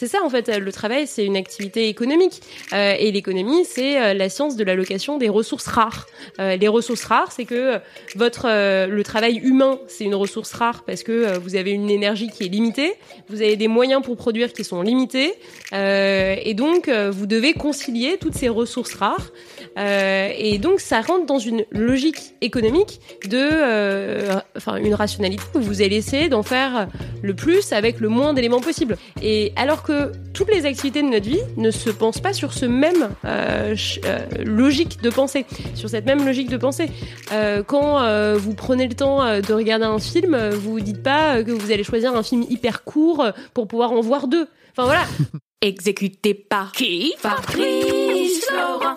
C'est ça en fait, le travail c'est une activité économique euh, et l'économie c'est euh, la science de l'allocation des ressources rares. Euh, les ressources rares c'est que votre le travail humain c'est une ressource rare parce que vous avez une énergie qui est limitée, vous avez des moyens pour produire qui sont limités et donc vous devez concilier toutes ces ressources rares et donc ça rentre dans une logique économique de enfin une rationalité où vous allez essayer d'en faire le plus avec le moins d'éléments possible. Et alors que toutes les activités de notre vie ne se pensent pas sur ce même euh, euh, logique de pensée, sur cette même logique de pensée. Euh, quand vous prenez le temps de regarder un film, vous vous dites pas que vous allez choisir un film hyper court pour pouvoir en voir deux. Enfin voilà. Exécuté par qui? Fabrice Florent.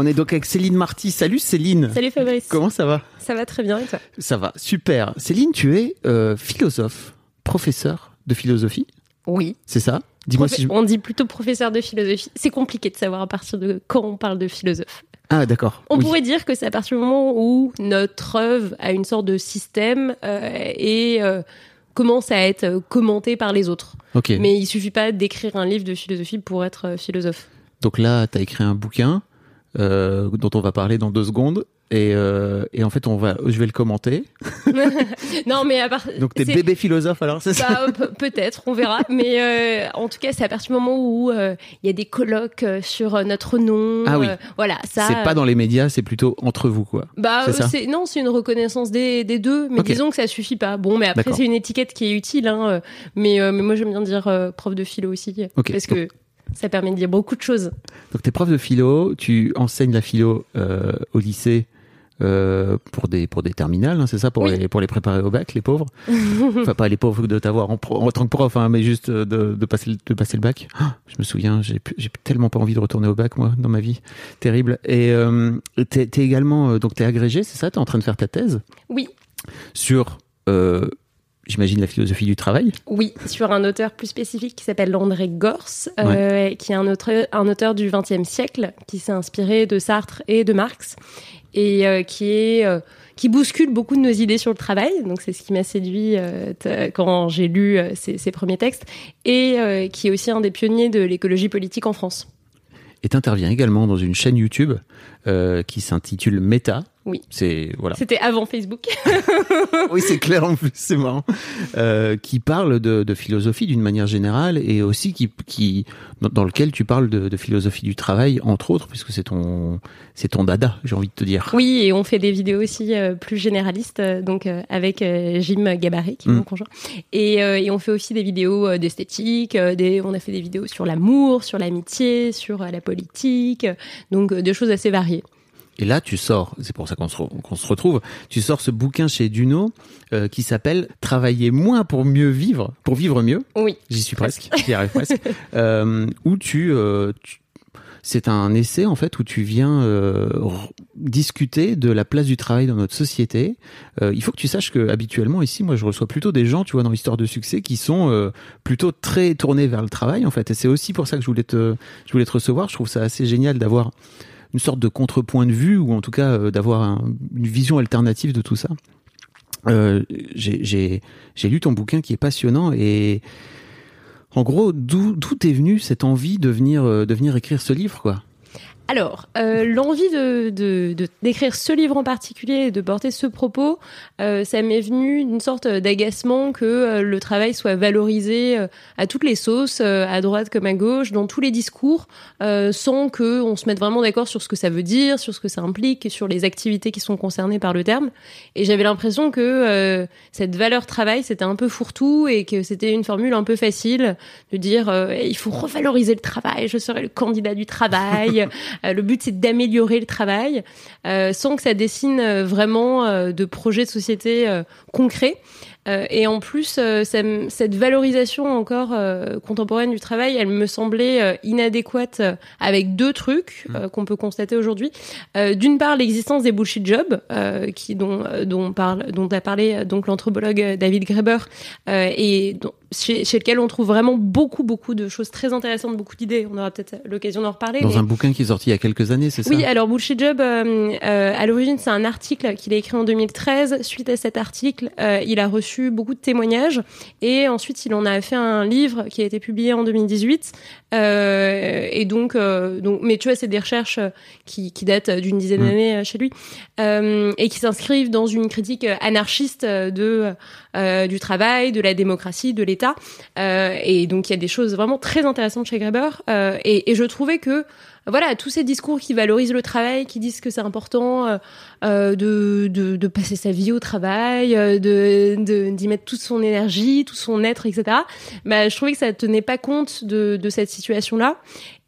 On est donc avec Céline Marty. Salut Céline. Salut Fabrice. Comment ça va? Ça va très bien et toi? Ça va, super. Céline, tu es euh, philosophe, professeur de philosophie. Oui. C'est ça? Dis-moi si je... On dit plutôt professeur de philosophie. C'est compliqué de savoir à partir de quand on parle de philosophe. Ah d'accord. On pourrait dire que c'est à partir du moment où notre œuvre a une sorte de système euh, et euh, commence à être commentée par les autres. Mais il suffit pas d'écrire un livre de philosophie pour être philosophe. Donc là, tu as écrit un bouquin euh, dont on va parler dans deux secondes. Et, euh, et, en fait, on va, je vais le commenter. non, mais à part. Donc t'es bébé philosophe alors, c'est ça bah, Peut-être, on verra. Mais euh, en tout cas, c'est à partir du moment où il y a des colloques sur notre nom. Ah oui. voilà, ça. C'est pas dans les médias, c'est plutôt entre vous, quoi. Bah, c'est non, c'est une reconnaissance des, des deux. Mais disons que ça suffit pas. Bon, mais après, c'est une étiquette qui est utile. Hein, mais, mais moi, j'aime bien dire prof de philo aussi, parce que ça permet de dire beaucoup de choses. Donc, tu es prof de philo, tu enseignes la philo euh, au lycée euh, pour des pour des terminales, hein, c'est ça, pour les pour les préparer au bac, les pauvres. enfin, pas les pauvres de t'avoir en, en, tant que prof, hein, mais juste de, de passer de passer le bac. Oh, je me souviens, j'ai j'ai tellement pas envie de retourner au bac moi dans ma vie, terrible. Et euh, t'es es également euh, donc t'es agrégé, c'est ça, t'es en train de faire ta thèse? Oui. Sur euh, j'imagine, la philosophie du travail. Oui, sur un auteur plus spécifique qui s'appelle André Gors, euh, qui est un auteur, un auteur du XXe siècle, qui s'est inspiré de Sartre et de Marx, et euh, qui est euh, qui bouscule beaucoup de nos idées sur le travail. Donc c'est ce qui m'a séduit quand j'ai lu ses, ses, premiers textes, et qui est aussi un des pionniers de l'écologie politique en France. Et intervient également dans une chaîne YouTube qui s'intitule Meta, oui. C'est voilà. C'était avant Facebook. oui, c'est clair en plus, c'est marrant. Euh, qui parle de, de philosophie d'une manière générale et aussi qui, qui dans, lequel tu parles de, de, philosophie du travail entre autres puisque c'est ton c'est ton dada, j'ai envie de te dire. Oui, et on fait des vidéos aussi euh, plus généralistes euh, donc euh, avec Jim Gabaret qui est mon mm. conjoint et, et, on fait aussi des vidéos d'esthétique, des on a fait des vidéos sur l'amour, sur l'amitié, sur la politique, donc des choses assez variées. Et là, tu sors, c'est pour ça qu'on se, se, retrouve, tu sors ce bouquin chez Duno euh, qui s'appelle Travailler moins pour mieux vivre, pour vivre mieux. Oui. J'y suis presque, j'y arrive presque. Euh, où tu, euh, tu c'est un essai en fait où tu viens euh, discuter de la place du travail dans notre société. Euh, il faut que tu saches que habituellement ici, moi, je reçois plutôt des gens, tu vois, dans l'histoire de succès, qui sont euh, plutôt très tournés vers le travail en fait. Et c'est aussi pour ça que je voulais te, je voulais te recevoir. Je trouve ça assez génial d'avoir une sorte de contrepoint de vue ou en tout cas euh, d'avoir une vision alternative de tout ça. Euh, j'ai lu ton bouquin qui est passionnant et En gros, d'où est venue cette envie de venir euh, de venir écrire ce livre, quoi? Alors, euh, l'envie de, de, de- d'écrire ce livre en particulier et de porter ce propos, euh, ça m'est venu d'une sorte d'agacement que euh, le travail soit valorisé euh, à toutes les sauces, euh, à droite comme à gauche, dans tous les discours, sans que on se mette vraiment d'accord sur ce que ça veut dire, sur ce que ça implique, et sur les activités qui sont concernées par le terme. Et j'avais l'impression que cette valeur travail, c'était un peu fourre-tout et que c'était une formule un peu facile de dire il faut revaloriser le travail, je serai le candidat du travail. Euh, le but c'est d'améliorer le travail, sans que ça dessine euh, vraiment euh, de projets de société euh, concrets. Euh, et en plus, euh, cette valorisation encore euh, contemporaine du travail, elle me semblait euh, inadéquate euh, avec deux trucs euh, qu'on peut constater aujourd'hui. Euh, D'une part, l'existence des bullshit jobs, euh, qui dont euh, dont parle dont a parlé euh, donc l'anthropologue euh, David Graeber, euh, et chez, chez lequel on trouve vraiment beaucoup beaucoup de choses très intéressantes, beaucoup d'idées. On aura peut-être l'occasion d'en reparler. Dans mais- un bouquin qui est sorti il y a quelques années, c'est ça? oui, alors Bullshit Job, euh, euh, à l'origine, c'est un article qu'il a écrit en 2013. Suite à cet article, euh, il a reçu beaucoup de témoignages et ensuite il en a fait un livre qui a été publié en 2018. Euh, et donc, euh, donc, mais tu vois, c'est des recherches qui, qui datent d'une dizaine Mm. d'années chez lui et qui s'inscrivent dans une critique anarchiste de du travail, de la démocratie, de l'État. Et donc, il y a des choses vraiment très intéressantes chez Graeber. Et, et je trouvais que voilà, tous ces discours qui valorisent le travail, qui disent que c'est important euh, euh, de, de, passer sa vie au travail, euh, de- d'y mettre toute son énergie, tout son être, etc. Bah, je trouvais que ça tenait pas compte de, de cette situation-là.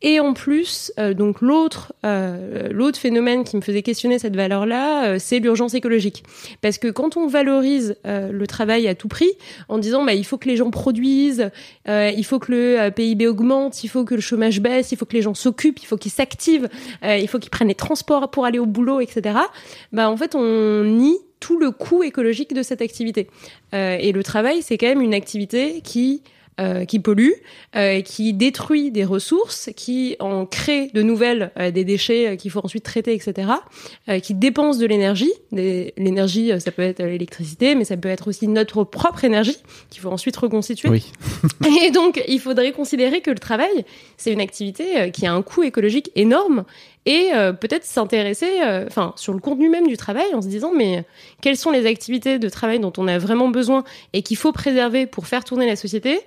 Et en plus, euh, donc l'autre euh, l'autre phénomène qui me faisait questionner cette valeur-là, euh, c'est l'urgence écologique. Parce que quand on valorise euh, le travail à tout prix, en disant bah il faut que les gens produisent, euh, il faut que le euh, PIB augmente, il faut que le chômage baisse, il faut que les gens s'occupent, il faut qu'ils s'activent, il faut qu'ils prennent les transports pour aller au boulot, etc. Bah en fait on nie tout le coût écologique de cette activité. Et le travail, c'est quand même une activité qui euh, qui pollue, euh, qui détruit des ressources, qui en crée de nouvelles, euh, des déchets qu'il faut ensuite traiter, etc., qui dépense de l'énergie. L'énergie, ça peut être l'électricité, mais ça peut être aussi notre propre énergie qu'il faut ensuite reconstituer. Oui. Et donc, il faudrait considérer que le travail, c'est une activité qui a un coût écologique énorme et euh, peut-être s'intéresser, euh, sur le contenu même du travail en se disant, mais quelles sont les activités de travail dont on a vraiment besoin et qu'il faut préserver pour faire tourner la société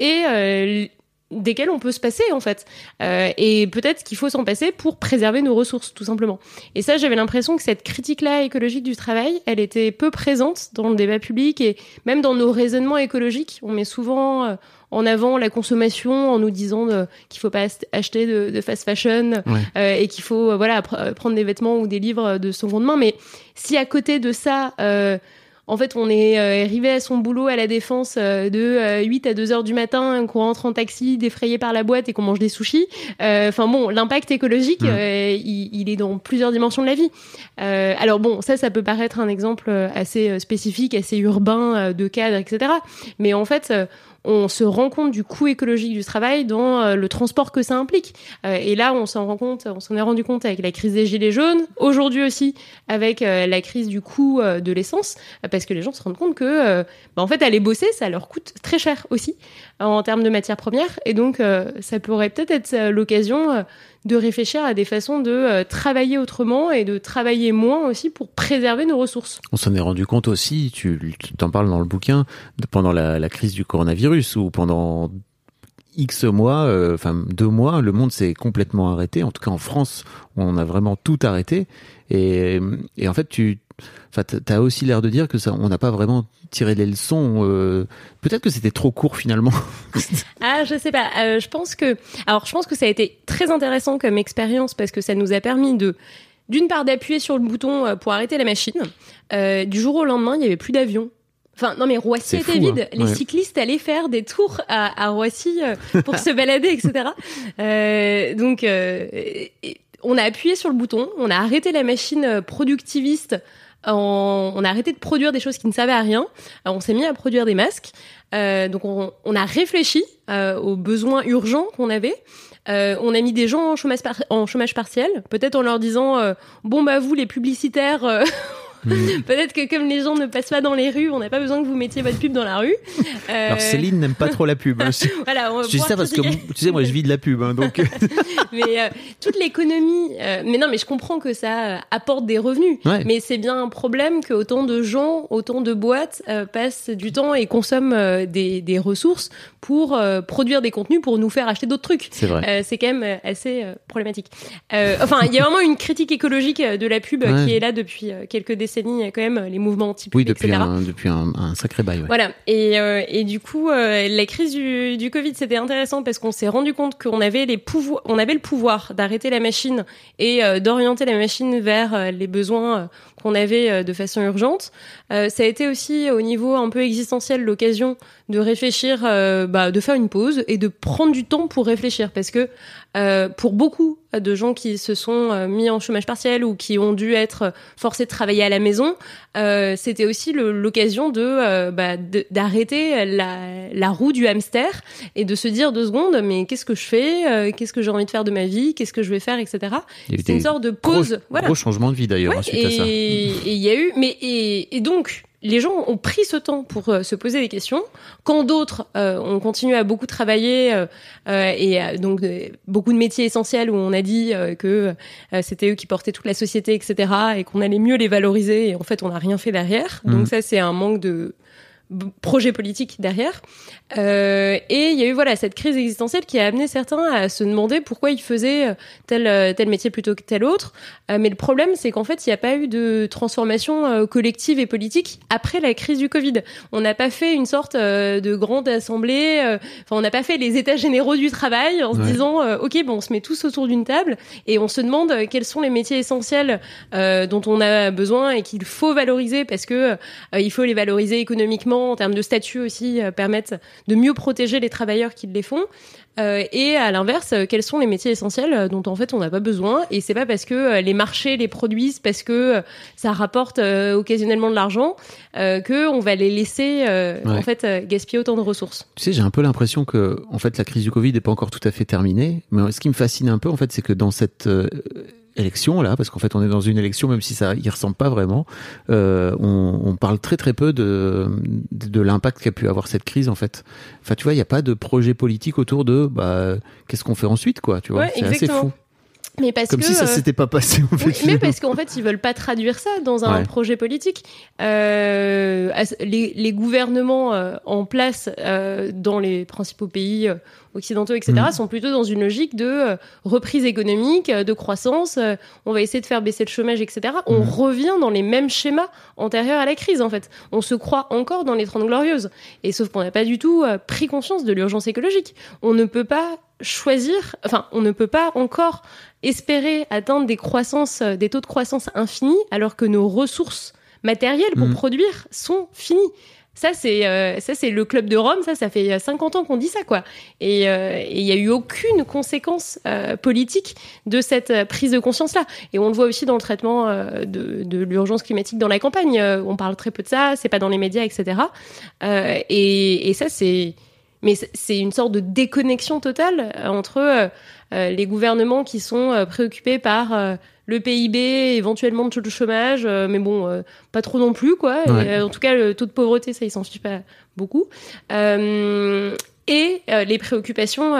et euh, desquelles on peut se passer en fait. Euh, et peut-être qu'il faut s'en passer pour préserver nos ressources, tout simplement. Et ça, j'avais l'impression que cette critique-là écologique du travail, elle était peu présente dans le débat public et même dans nos raisonnements écologiques. On met souvent euh, en avant la consommation en nous disant qu'il faut pas acheter de, de fast fashion Ouais. euh, et qu'il faut voilà pr- prendre des vêtements ou des livres de seconde main. Mais si à côté de ça, en fait, on est euh, arrivé à son boulot à la défense euh, de euh, 8 à 2 heures du matin, qu'on rentre en taxi défrayé par la boîte et qu'on mange des sushis. Euh, Enfin bon, l'impact écologique, Mm. euh, il, il est dans plusieurs dimensions de la vie. Euh, alors bon, ça, ça peut paraître un exemple euh, assez euh, spécifique, assez urbain, euh, de cadre, etc. Mais en fait, euh, on se rend compte du coût écologique du travail dans euh, le transport que ça implique. Euh, et là, on s'en rend compte, on s'en est rendu compte avec la crise des gilets jaunes, aujourd'hui aussi avec euh, la crise du coût de l'essence, parce que les gens se rendent compte que, bah, en fait, aller bosser, ça leur coûte très cher aussi en termes de matières premières. Et donc, ça pourrait peut-être être l'occasion de réfléchir à des façons de euh, travailler autrement et de travailler moins aussi pour préserver nos ressources. On s'en est rendu compte aussi, tu t'en parles dans le bouquin, pendant la, crise du coronavirus, où pendant X mois, euh, enfin deux mois, le monde s'est complètement arrêté. En tout cas, en France, on a vraiment tout arrêté. Et en fait, tu enfin, as aussi l'air de dire que ça, on n'a pas vraiment tiré les leçons. euh, Peut-être que c'était trop court finalement. Ah, je sais pas. Euh, je pense que, alors, je pense que ça a été très intéressant comme expérience parce que ça nous a permis de, d'une part, d'appuyer sur le bouton euh, pour arrêter la machine. Euh, du jour au lendemain, il y avait plus d'avions. Enfin, non, mais Roissy était fou, vide. hein. Les Ouais. cyclistes allaient faire des tours à, à Roissy pour se balader, etc. Donc, et- on a appuyé sur le bouton, on a arrêté la machine productiviste. En- on a arrêté de produire des choses qui ne servaient à rien. Euh, on s'est mis à produire des masques. Euh, donc, on, on a réfléchi euh, aux besoins urgents qu'on avait. Euh, on a mis des gens en chômage, en chômage partiel, peut-être en leur disant euh, bon bah vous les publicitaires, euh, Peut-être que comme les gens ne passent pas dans les rues, on n'a pas besoin que vous mettiez votre pub dans la rue. Euh... Alors Céline n'aime pas trop la pub. Hein. voilà, on je dis ça parce que tu sais, moi je vis de la pub, hein, donc. mais euh, toute l'économie, euh, mais non, mais je comprends que ça apporte des revenus, ouais. mais c'est bien un problème que autant de gens, autant de boîtes euh, passent du temps et consomment des, des, ressources pour produire des contenus pour nous faire acheter d'autres trucs. C'est vrai. c'est quand même assez problématique. enfin, il y a vraiment une critique écologique de la pub Ouais. qui est là depuis quelques décennies, quand même, les mouvements anti-pub, Oui, depuis etc. un, depuis un, un sacré bail. Ouais. Voilà. Et, euh, et du coup, euh, la crise du, du Covid, c'était intéressant parce qu'on s'est rendu compte qu'on avait les pouvoirs, on avait le pouvoir d'arrêter la machine et euh, d'orienter la machine vers euh, les besoins euh, qu'on avait euh, de façon urgente. Euh, ça a été aussi au niveau un peu existentiel l'occasion de réfléchir, euh, bah, de faire une pause et de prendre du temps pour réfléchir parce que euh, pour beaucoup de gens qui se sont euh, mis en chômage partiel ou qui ont dû être forcés de travailler à la maison, euh, c'était aussi l'occasion de euh, bah, d'arrêter la, la roue du hamster et de se dire deux secondes mais qu'est-ce que je fais qu'est-ce que j'ai envie de faire de ma vie qu'est-ce que je vais faire etc c'est une sorte de gros, pause voilà gros changement de vie d'ailleurs Ouais, hein, suite à ça. et et il y a eu, mais et, et donc les gens ont pris ce temps pour euh, se poser des questions. Quand d'autres euh, ont continué à beaucoup travailler euh, euh, et euh, donc euh, beaucoup de métiers essentiels où on a dit que euh, c'était eux qui portaient toute la société, etc. et qu'on allait mieux les valoriser. Et en fait, on n'a rien fait derrière. Mhm. Donc ça, c'est un manque de projet politique derrière. Euh, et il y a eu voilà cette crise existentielle qui a amené certains à se demander pourquoi ils faisaient euh, tel euh, tel métier plutôt que tel autre. Euh, mais le problème, c'est qu'en fait, il n'y a pas eu de transformation euh, collective et politique après la crise du Covid. On n'a pas fait une sorte de grande assemblée. euh, Enfin, on n'a pas fait les états généraux du travail en se disant, euh, ok, bon, on se met tous autour d'une table et on se demande quels sont les métiers essentiels euh, dont on a besoin et qu'il faut valoriser parce que il faut les valoriser économiquement en termes de statut aussi, euh, permettre de mieux protéger les travailleurs qui les font. Euh, et à l'inverse, euh, quels sont les métiers essentiels dont en fait on n'a pas besoin? Et c'est pas parce que les marchés les produisent, parce que ça rapporte euh, occasionnellement de l'argent, euh, que on va les laisser Ouais. en fait gaspiller autant de ressources. Tu sais, j'ai un peu l'impression que, en fait, la crise du Covid n'est pas encore tout à fait terminée. Mais ce qui me fascine un peu, en fait, c'est que dans cette élection là, parce qu'en fait, on est dans une élection, même si ça y ressemble pas vraiment, euh, on, on parle très très peu de de, l'impact qu'a pu avoir cette crise, en fait. Enfin, tu vois, il n'y a pas de projet politique autour de, bah, qu'est-ce qu'on fait ensuite, quoi. Tu vois, Ouais, c'est assez fou. Mais parce Comme que si ça euh, s'était pas passé, en fait. Oui, mais parce qu'en fait, ils veulent pas traduire ça dans un Ouais. projet politique. Euh, les, les gouvernements euh, en place euh, dans les principaux pays euh, occidentaux, etc., Mhm. sont plutôt dans une logique de reprise économique, de croissance. on va essayer de faire baisser le chômage, etc. On Mhm. revient dans les mêmes schémas antérieurs à la crise, en fait. On se croit encore dans les Trente Glorieuses. Et sauf qu'on n'a pas du tout pris conscience de l'urgence écologique. On ne peut pas choisir, enfin, on ne peut pas encore espérer atteindre des croissances, euh, des taux de croissance infinis, alors que nos ressources matérielles pour Mhm. produire sont finies. Ça c'est euh, ça c'est le club de Rome, ça ça fait euh, 50 ans qu'on dit ça quoi. Et euh, il y a eu aucune conséquence euh, politique de cette euh, prise de conscience là. Et on le voit aussi dans le traitement euh, de, de l'urgence climatique dans la campagne. Euh, on parle très peu de ça, c'est pas dans les médias, etc. Euh, et, et ça c'est mais c'est- une sorte de déconnexion totale euh, entre euh, euh, les gouvernements qui sont préoccupés par le PIB, éventuellement le chômage, euh, mais bon, euh, pas trop non plus, quoi. Et, euh, en tout cas, le taux de pauvreté, ça, ils s'en fichent pas beaucoup. Et les préoccupations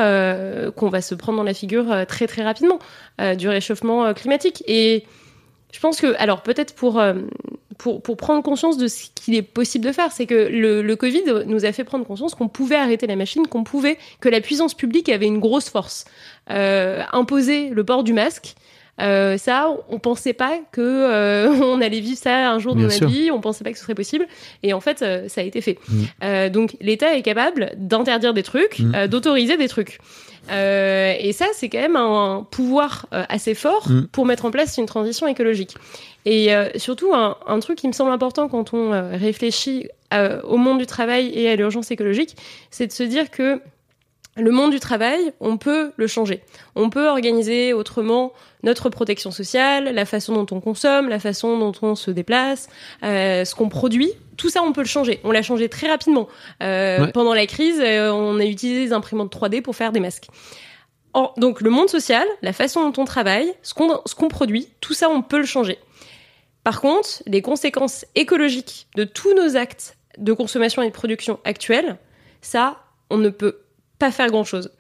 qu'on va se prendre dans la figure très très rapidement du réchauffement climatique. Et je pense que, alors peut-être pour, euh, pour, prendre conscience de ce qu'il est possible de faire, c'est que le, le Covid nous a fait prendre conscience qu'on pouvait arrêter la machine, qu'on pouvait, que la puissance publique avait une grosse force. Euh, imposer le port du masque, euh, ça, on pensait pas que euh, on allait vivre ça un jour dans notre vie, on pensait pas que ce serait possible, et en fait, euh, ça a été fait. Mm. Euh, donc, l'État est capable d'interdire des trucs, Mm. euh, d'autoriser des trucs. Euh, et ça, c'est quand même un pouvoir euh, assez fort Mm. pour mettre en place une transition écologique. Et euh, surtout, un, un truc qui me semble important quand on réfléchit euh, au monde du travail et à l'urgence écologique, c'est de se dire que le monde du travail, on peut le changer. On peut organiser autrement notre protection sociale, la façon dont on consomme, la façon dont on se déplace, euh, ce qu'on produit. Tout ça, on peut le changer. On l'a changé très rapidement. Euh, Ouais. Pendant la crise, euh, on a utilisé des imprimantes 3D pour faire des masques. Or, donc le monde social, la façon dont on travaille, ce qu'on ce qu'on produit, tout ça, on peut le changer. Par contre, les conséquences écologiques de tous nos actes de consommation et de production actuels, ça, on ne peut pas faire grand-chose.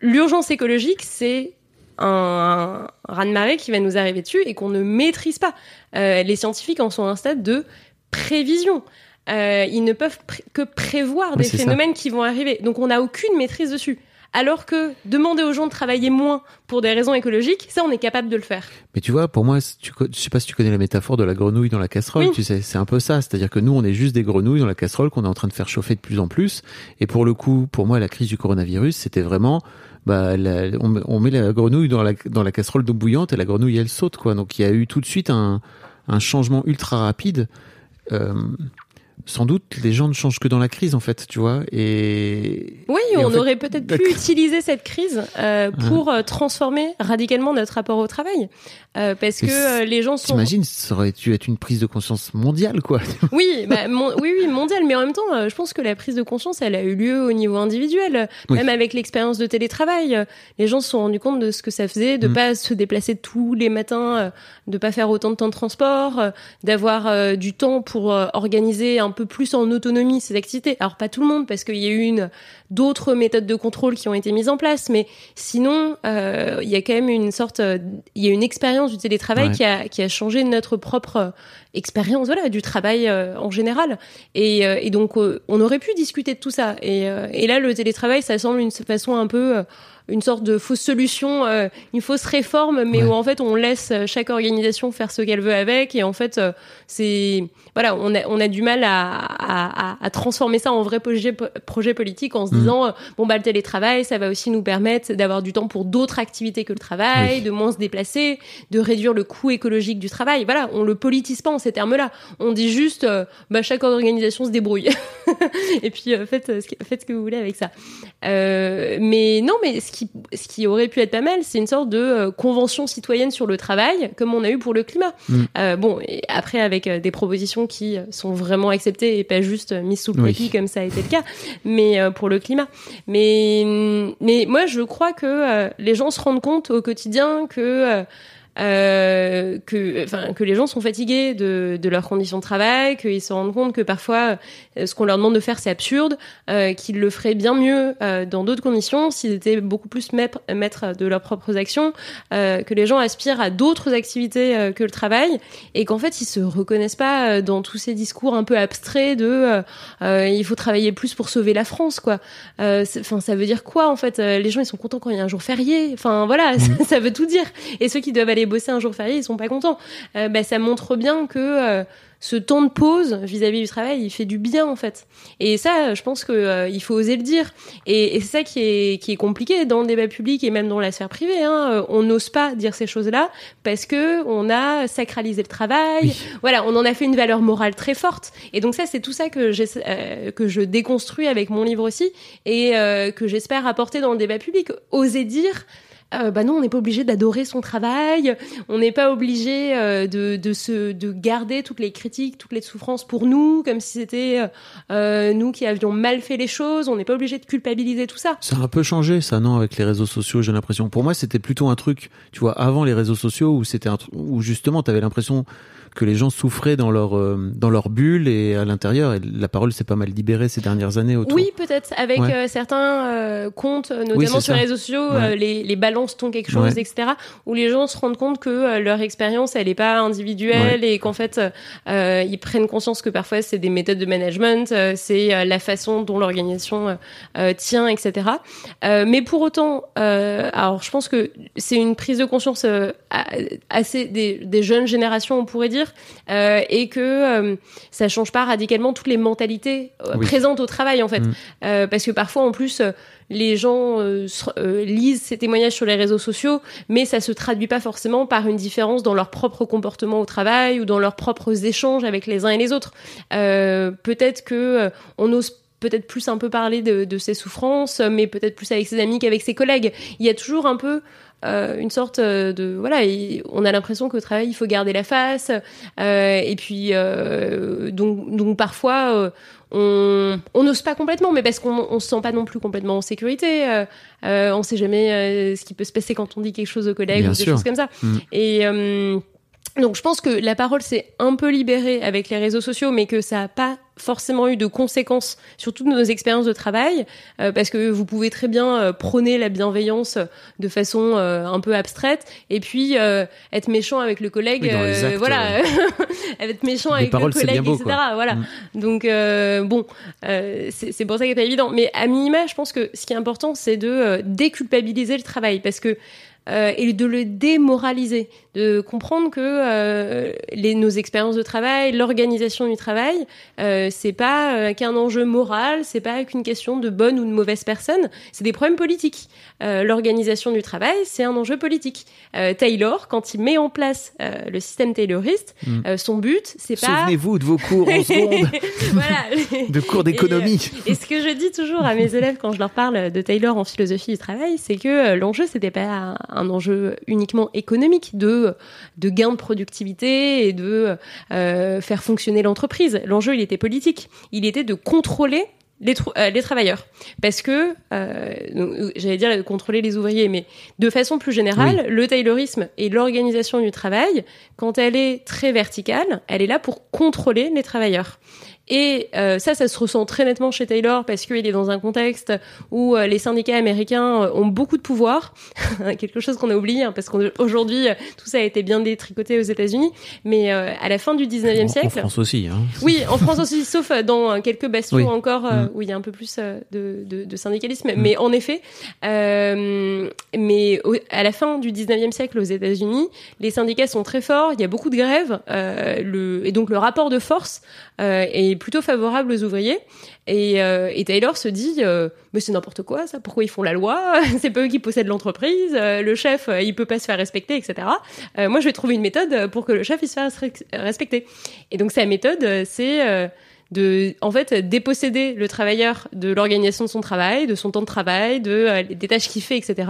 L'urgence écologique, c'est un, un raz-de-marée qui va nous arriver dessus et qu'on ne maîtrise pas. Euh, les scientifiques en sont à un stade de prévision. Euh, ils ne peuvent que prévoir Oui, des ça. phénomènes qui vont arriver. Donc on n'a aucune maîtrise dessus. Alors que demander aux gens de travailler moins pour des raisons écologiques, ça on est capable de le faire. Mais tu vois, pour moi, tu, je sais pas si tu connais la métaphore de la grenouille dans la casserole, Oui. tu sais, c'est un peu ça. C'est-à-dire que nous, on est juste des grenouilles dans la casserole qu'on est en train de faire chauffer de plus en plus. Et pour le coup, pour moi, la crise du coronavirus, c'était vraiment, bah, la- on, met- on met la grenouille dans la, dans la casserole d'eau bouillante et la grenouille, elle saute, quoi. Donc, il y a eu tout de suite un, un changement ultra rapide. Euh, sans doute, les gens ne changent que dans la crise, en fait, tu vois. Et Oui, Et on fait- aurait peut-être pu utiliser cette crise euh, pour euh, transformer radicalement notre rapport au travail, Euh, parce Mais que les gens sont. t'imagines, ça aurait dû être une prise de conscience mondiale, quoi. Oui, bah, mon- oui, oui, mondial, mais en même temps, je pense que la prise de conscience, elle a eu lieu au niveau individuel, Oui. même avec l'expérience de télétravail. Les gens se sont rendus compte de ce que ça faisait, de Mm. pas se déplacer tous les matins, de pas faire autant de temps de transport, d'avoir du temps pour organiser un peu plus en autonomie ces activités. Alors pas tout le monde, parce qu'il y a eu une d'autres méthodes de contrôle qui ont été mises en place, mais sinon, euh, il y a quand même une sorte, il y a une expérience du télétravail Ouais. qui a qui a changé notre propre euh, expérience, voilà, du travail euh, en général. Et, euh, et donc, on aurait pu discuter de tout ça. Et, et là, le télétravail, ça semble une façon un peu, une sorte de fausse solution, euh, une fausse réforme, mais Ouais. où en fait, on laisse chaque organisation faire ce qu'elle veut avec. Et en fait, euh, c'est, voilà, on a, on a du mal à, à, transformer ça en vrai projet, projet politique en se Mhm. disant, euh, bon, bah, le télétravail, ça va aussi nous permettre d'avoir du temps pour d'autres activités que le travail, Oui. de moins se déplacer, de réduire le coût écologique du travail. Voilà, on le politise pas en ces termes-là. On dit juste, euh, bah, chaque organisation se débrouille. Et puis, euh, faites, euh, ce que- faites ce que vous voulez avec ça. Euh, mais non, mais ce qui, ce qui aurait pu être pas mal, c'est une sorte de convention citoyenne sur le travail, comme on a eu pour le climat. Mm. Bon, et après, avec des propositions qui euh, sont vraiment acceptées et pas juste euh, mises sous le Oui. comme ça a été le cas, mais euh, pour le climat. Mais, mais moi, je crois que euh, les gens se rendent compte au quotidien que euh, que, enfin, que les gens sont fatigués de, de leurs conditions de travail, qu'ils se rendent compte que parfois euh, ce qu'on leur demande de faire c'est absurde, euh, qu'ils le feraient bien mieux euh, dans d'autres conditions s'ils étaient beaucoup plus maîtres maîtres de leurs propres actions, euh, que les gens aspirent à d'autres activités euh, que le travail et qu'en fait ils se reconnaissent pas dans tous ces discours un peu abstraits de il faut travailler plus pour sauver la France quoi. Euh, Enfin ça veut dire quoi en fait? Les gens ils sont contents quand il y a un jour férié. Enfin voilà ça, ça veut tout dire. Et ceux qui doivent aller bosser un jour férié ils sont pas contents. Euh, bah, ça montre bien que euh, ce temps de pause vis-à-vis du travail, il fait du bien en fait. Et ça, je pense que euh, il faut oser le dire. Et, et c'est ça qui est qui est compliqué dans le débat public et même dans la sphère privée. Hein. Euh, On n'ose pas dire ces choses-là parce que on a sacralisé le travail. Oui. Voilà, on en a fait une valeur morale très forte. Et donc ça, c'est tout ça que euh, que je déconstruis avec mon livre aussi et euh, que j'espère apporter dans le débat public. Oser dire. Euh, bah non, on n'est pas obligé d'adorer son travail, on n'est pas obligé euh, de, de, se, de garder toutes les critiques, toutes les souffrances pour nous, comme si c'était euh, euh, nous qui avions mal fait les choses, on n'est pas obligé de culpabiliser tout ça. Ça a un peu changé, ça, non, avec les réseaux sociaux, j'ai l'impression. Pour moi, c'était plutôt un truc, tu vois, avant les réseaux sociaux, où c'était un où justement, t'avais l'impression que les gens souffraient dans leur euh, dans leur bulle et à l'intérieur. Et la parole s'est pas mal libérée ces dernières années autour. Oui, peut-être, avec Ouais. euh, certains euh, comptes, notamment Oui, sur les réseaux sociaux, Ouais. les, les balances ton quelque chose, Ouais. etc., où les gens se rendent compte que leur expérience, elle n'est pas individuelle et qu'en fait, ils prennent conscience que parfois, c'est des méthodes de management, c'est la façon dont l'organisation tient, etc. Mais pour autant, alors je pense que c'est une prise de conscience assez des, des jeunes générations, on pourrait dire, euh, et que euh, ça change pas radicalement toutes les mentalités euh, Oui. présentes au travail en fait, Mm. Euh, parce que parfois en plus les gens se- lisent ces témoignages sur les réseaux sociaux, mais ça se traduit pas forcément par une différence dans leur propre comportement au travail ou dans leurs propres échanges avec les uns et les autres. Peut-être que on ose peut-être plus un peu parler de, de ses souffrances, mais peut-être plus avec ses amis qu'avec ses collègues. Il y a toujours un peu euh, une sorte euh, de voilà, et on a l'impression qu'au travail il faut garder la face, euh, et puis euh, donc donc parfois on on n'ose pas complètement, mais parce qu'on on se sent pas non plus complètement en sécurité. On sait jamais ce qui peut se passer quand on dit quelque chose aux collègues Bien ou des sûr. choses comme ça. Mm. Et donc je pense que la parole s'est un peu libérée avec les réseaux sociaux, mais que ça n'a pas forcément eu de conséquences sur toutes nos expériences de travail, euh, parce que vous pouvez très bien euh, prôner la bienveillance de façon euh, un peu abstraite, et puis être méchant avec le collègue, Oui, actes, voilà, être méchant Les avec paroles, le collègue, beau, etc. quoi. Voilà. Mm. Donc bon, euh, c'est pour ça qu'il n'est pas évident. Mais à minima, je pense que ce qui est important, c'est de euh, déculpabiliser le travail, parce que euh, et de le démoraliser, de comprendre que euh, les, nos expériences de travail, l'organisation du travail, euh, c'est pas euh, qu'un enjeu moral, c'est pas qu'une question de bonne ou de mauvaise personne, c'est des problèmes politiques. Euh, l'organisation du travail, c'est un enjeu politique. Taylor, quand il met en place le système tayloriste, Mm. euh, son but, c'est pas Souvenez-vous de vos cours en seconde, voilà. de cours d'économie. Et ce que je dis toujours à mes élèves quand je leur parle de Taylor en philosophie du travail, c'est que l'enjeu c'était pas un, un enjeu uniquement économique de de gain de productivité et de euh, faire fonctionner l'entreprise. L'enjeu il était politique. Il était de contrôler les, euh, les travailleurs. Parce que, euh, j'allais dire de contrôler les ouvriers, mais de façon plus générale, le taylorisme et l'organisation du travail, quand elle est très verticale, elle est là pour contrôler les travailleurs. Et euh, ça, ça se ressent très nettement chez Taylor parce qu'il est dans un contexte où euh, les syndicats américains euh, ont beaucoup de pouvoir, quelque chose qu'on a oublié hein, parce qu'aujourd'hui euh, tout ça a été bien détricoté aux États-Unis, mais euh, à la fin du 19e En- En siècle, France aussi. Hein. oui, en France aussi, sauf dans quelques bastions Oui. encore Mm. où il y a un peu plus de, de, de syndicalisme. Mais en effet, euh, mais au- à la fin du 19e siècle aux États-Unis, les syndicats sont très forts, il y a beaucoup de grèves, euh, le, et donc le rapport de force euh, est plutôt favorable aux ouvriers. Et, euh, et Taylor se dit, euh, mais c'est n'importe quoi ça, pourquoi ils font la loi? C'est pas eux qui possèdent l'entreprise, euh, le chef il peut pas se faire respecter, etc. Moi je vais trouver une méthode pour que le chef il se fasse res- respecter. Et donc sa méthode c'est de en fait déposséder le travailleur de l'organisation de son travail, de son temps de travail, de euh, des tâches qu'il fait, etc.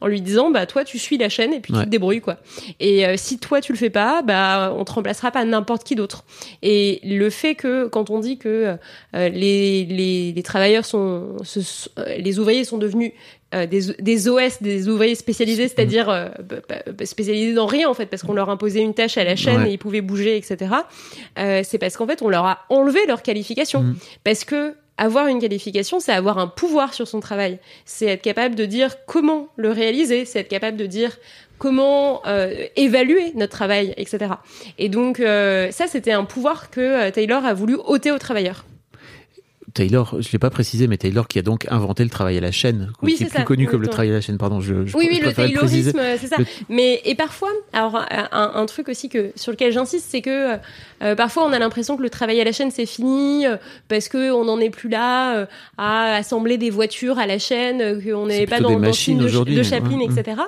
En lui disant bah toi tu suis la chaîne et puis Ouais. tu te débrouilles quoi. Et euh, si toi tu le fais pas, bah on te remplacera pas n'importe qui d'autre. Et le fait que quand on dit que euh, les, les les travailleurs sont euh, les ouvriers sont devenus euh, des, des OS, des ouvriers spécialisés, c'est-à-dire euh, bah, bah, spécialisés dans rien en fait, parce qu'on leur imposait une tâche à la chaîne Ouais. et ils pouvaient bouger, etc. Euh, c'est parce qu'en fait on leur a enlevé leur qualification, Mhm. parce que avoir une qualification, c'est avoir un pouvoir sur son travail. C'est être capable de dire comment le réaliser, c'est être capable de dire comment euh, évaluer notre travail, etc. Et donc euh, ça, c'était un pouvoir que Taylor a voulu ôter aux travailleurs. Taylor, je l'ai pas précisé, mais Taylor qui a donc inventé le travail à la chaîne, Oui, qui est plus ça, connu comme le travail à la chaîne. Pardon, je, je Oui, oui, le taylorisme, euh, c'est ça. Le- Mais et parfois, alors un, un truc aussi que sur lequel j'insiste, c'est que euh, parfois on a l'impression que le travail à la chaîne c'est fini euh, parce que on n'en est plus là euh, à assembler des voitures à la chaîne, euh, qu'on n'est pas dans, des dans le film de, de Chaplin, ouais, etc.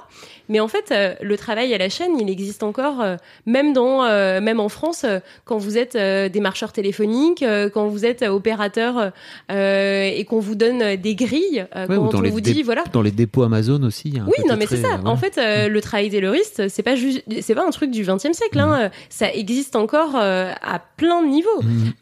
Mais en fait, euh, le travail à la chaîne, il existe encore, euh, même dans, euh, même en France, quand vous êtes des marcheurs téléphoniques, euh, quand vous êtes opérateur et qu'on vous donne des grilles, Ouais, quand on vous dit voilà. Dans les dépôts Amazon aussi. Oui, non, mais c'est ça. voilà. En fait, euh, le travail tayloriste, c'est pas juste, c'est pas un truc du XXe siècle. Hein. Mm. Ça existe encore à plein de niveaux.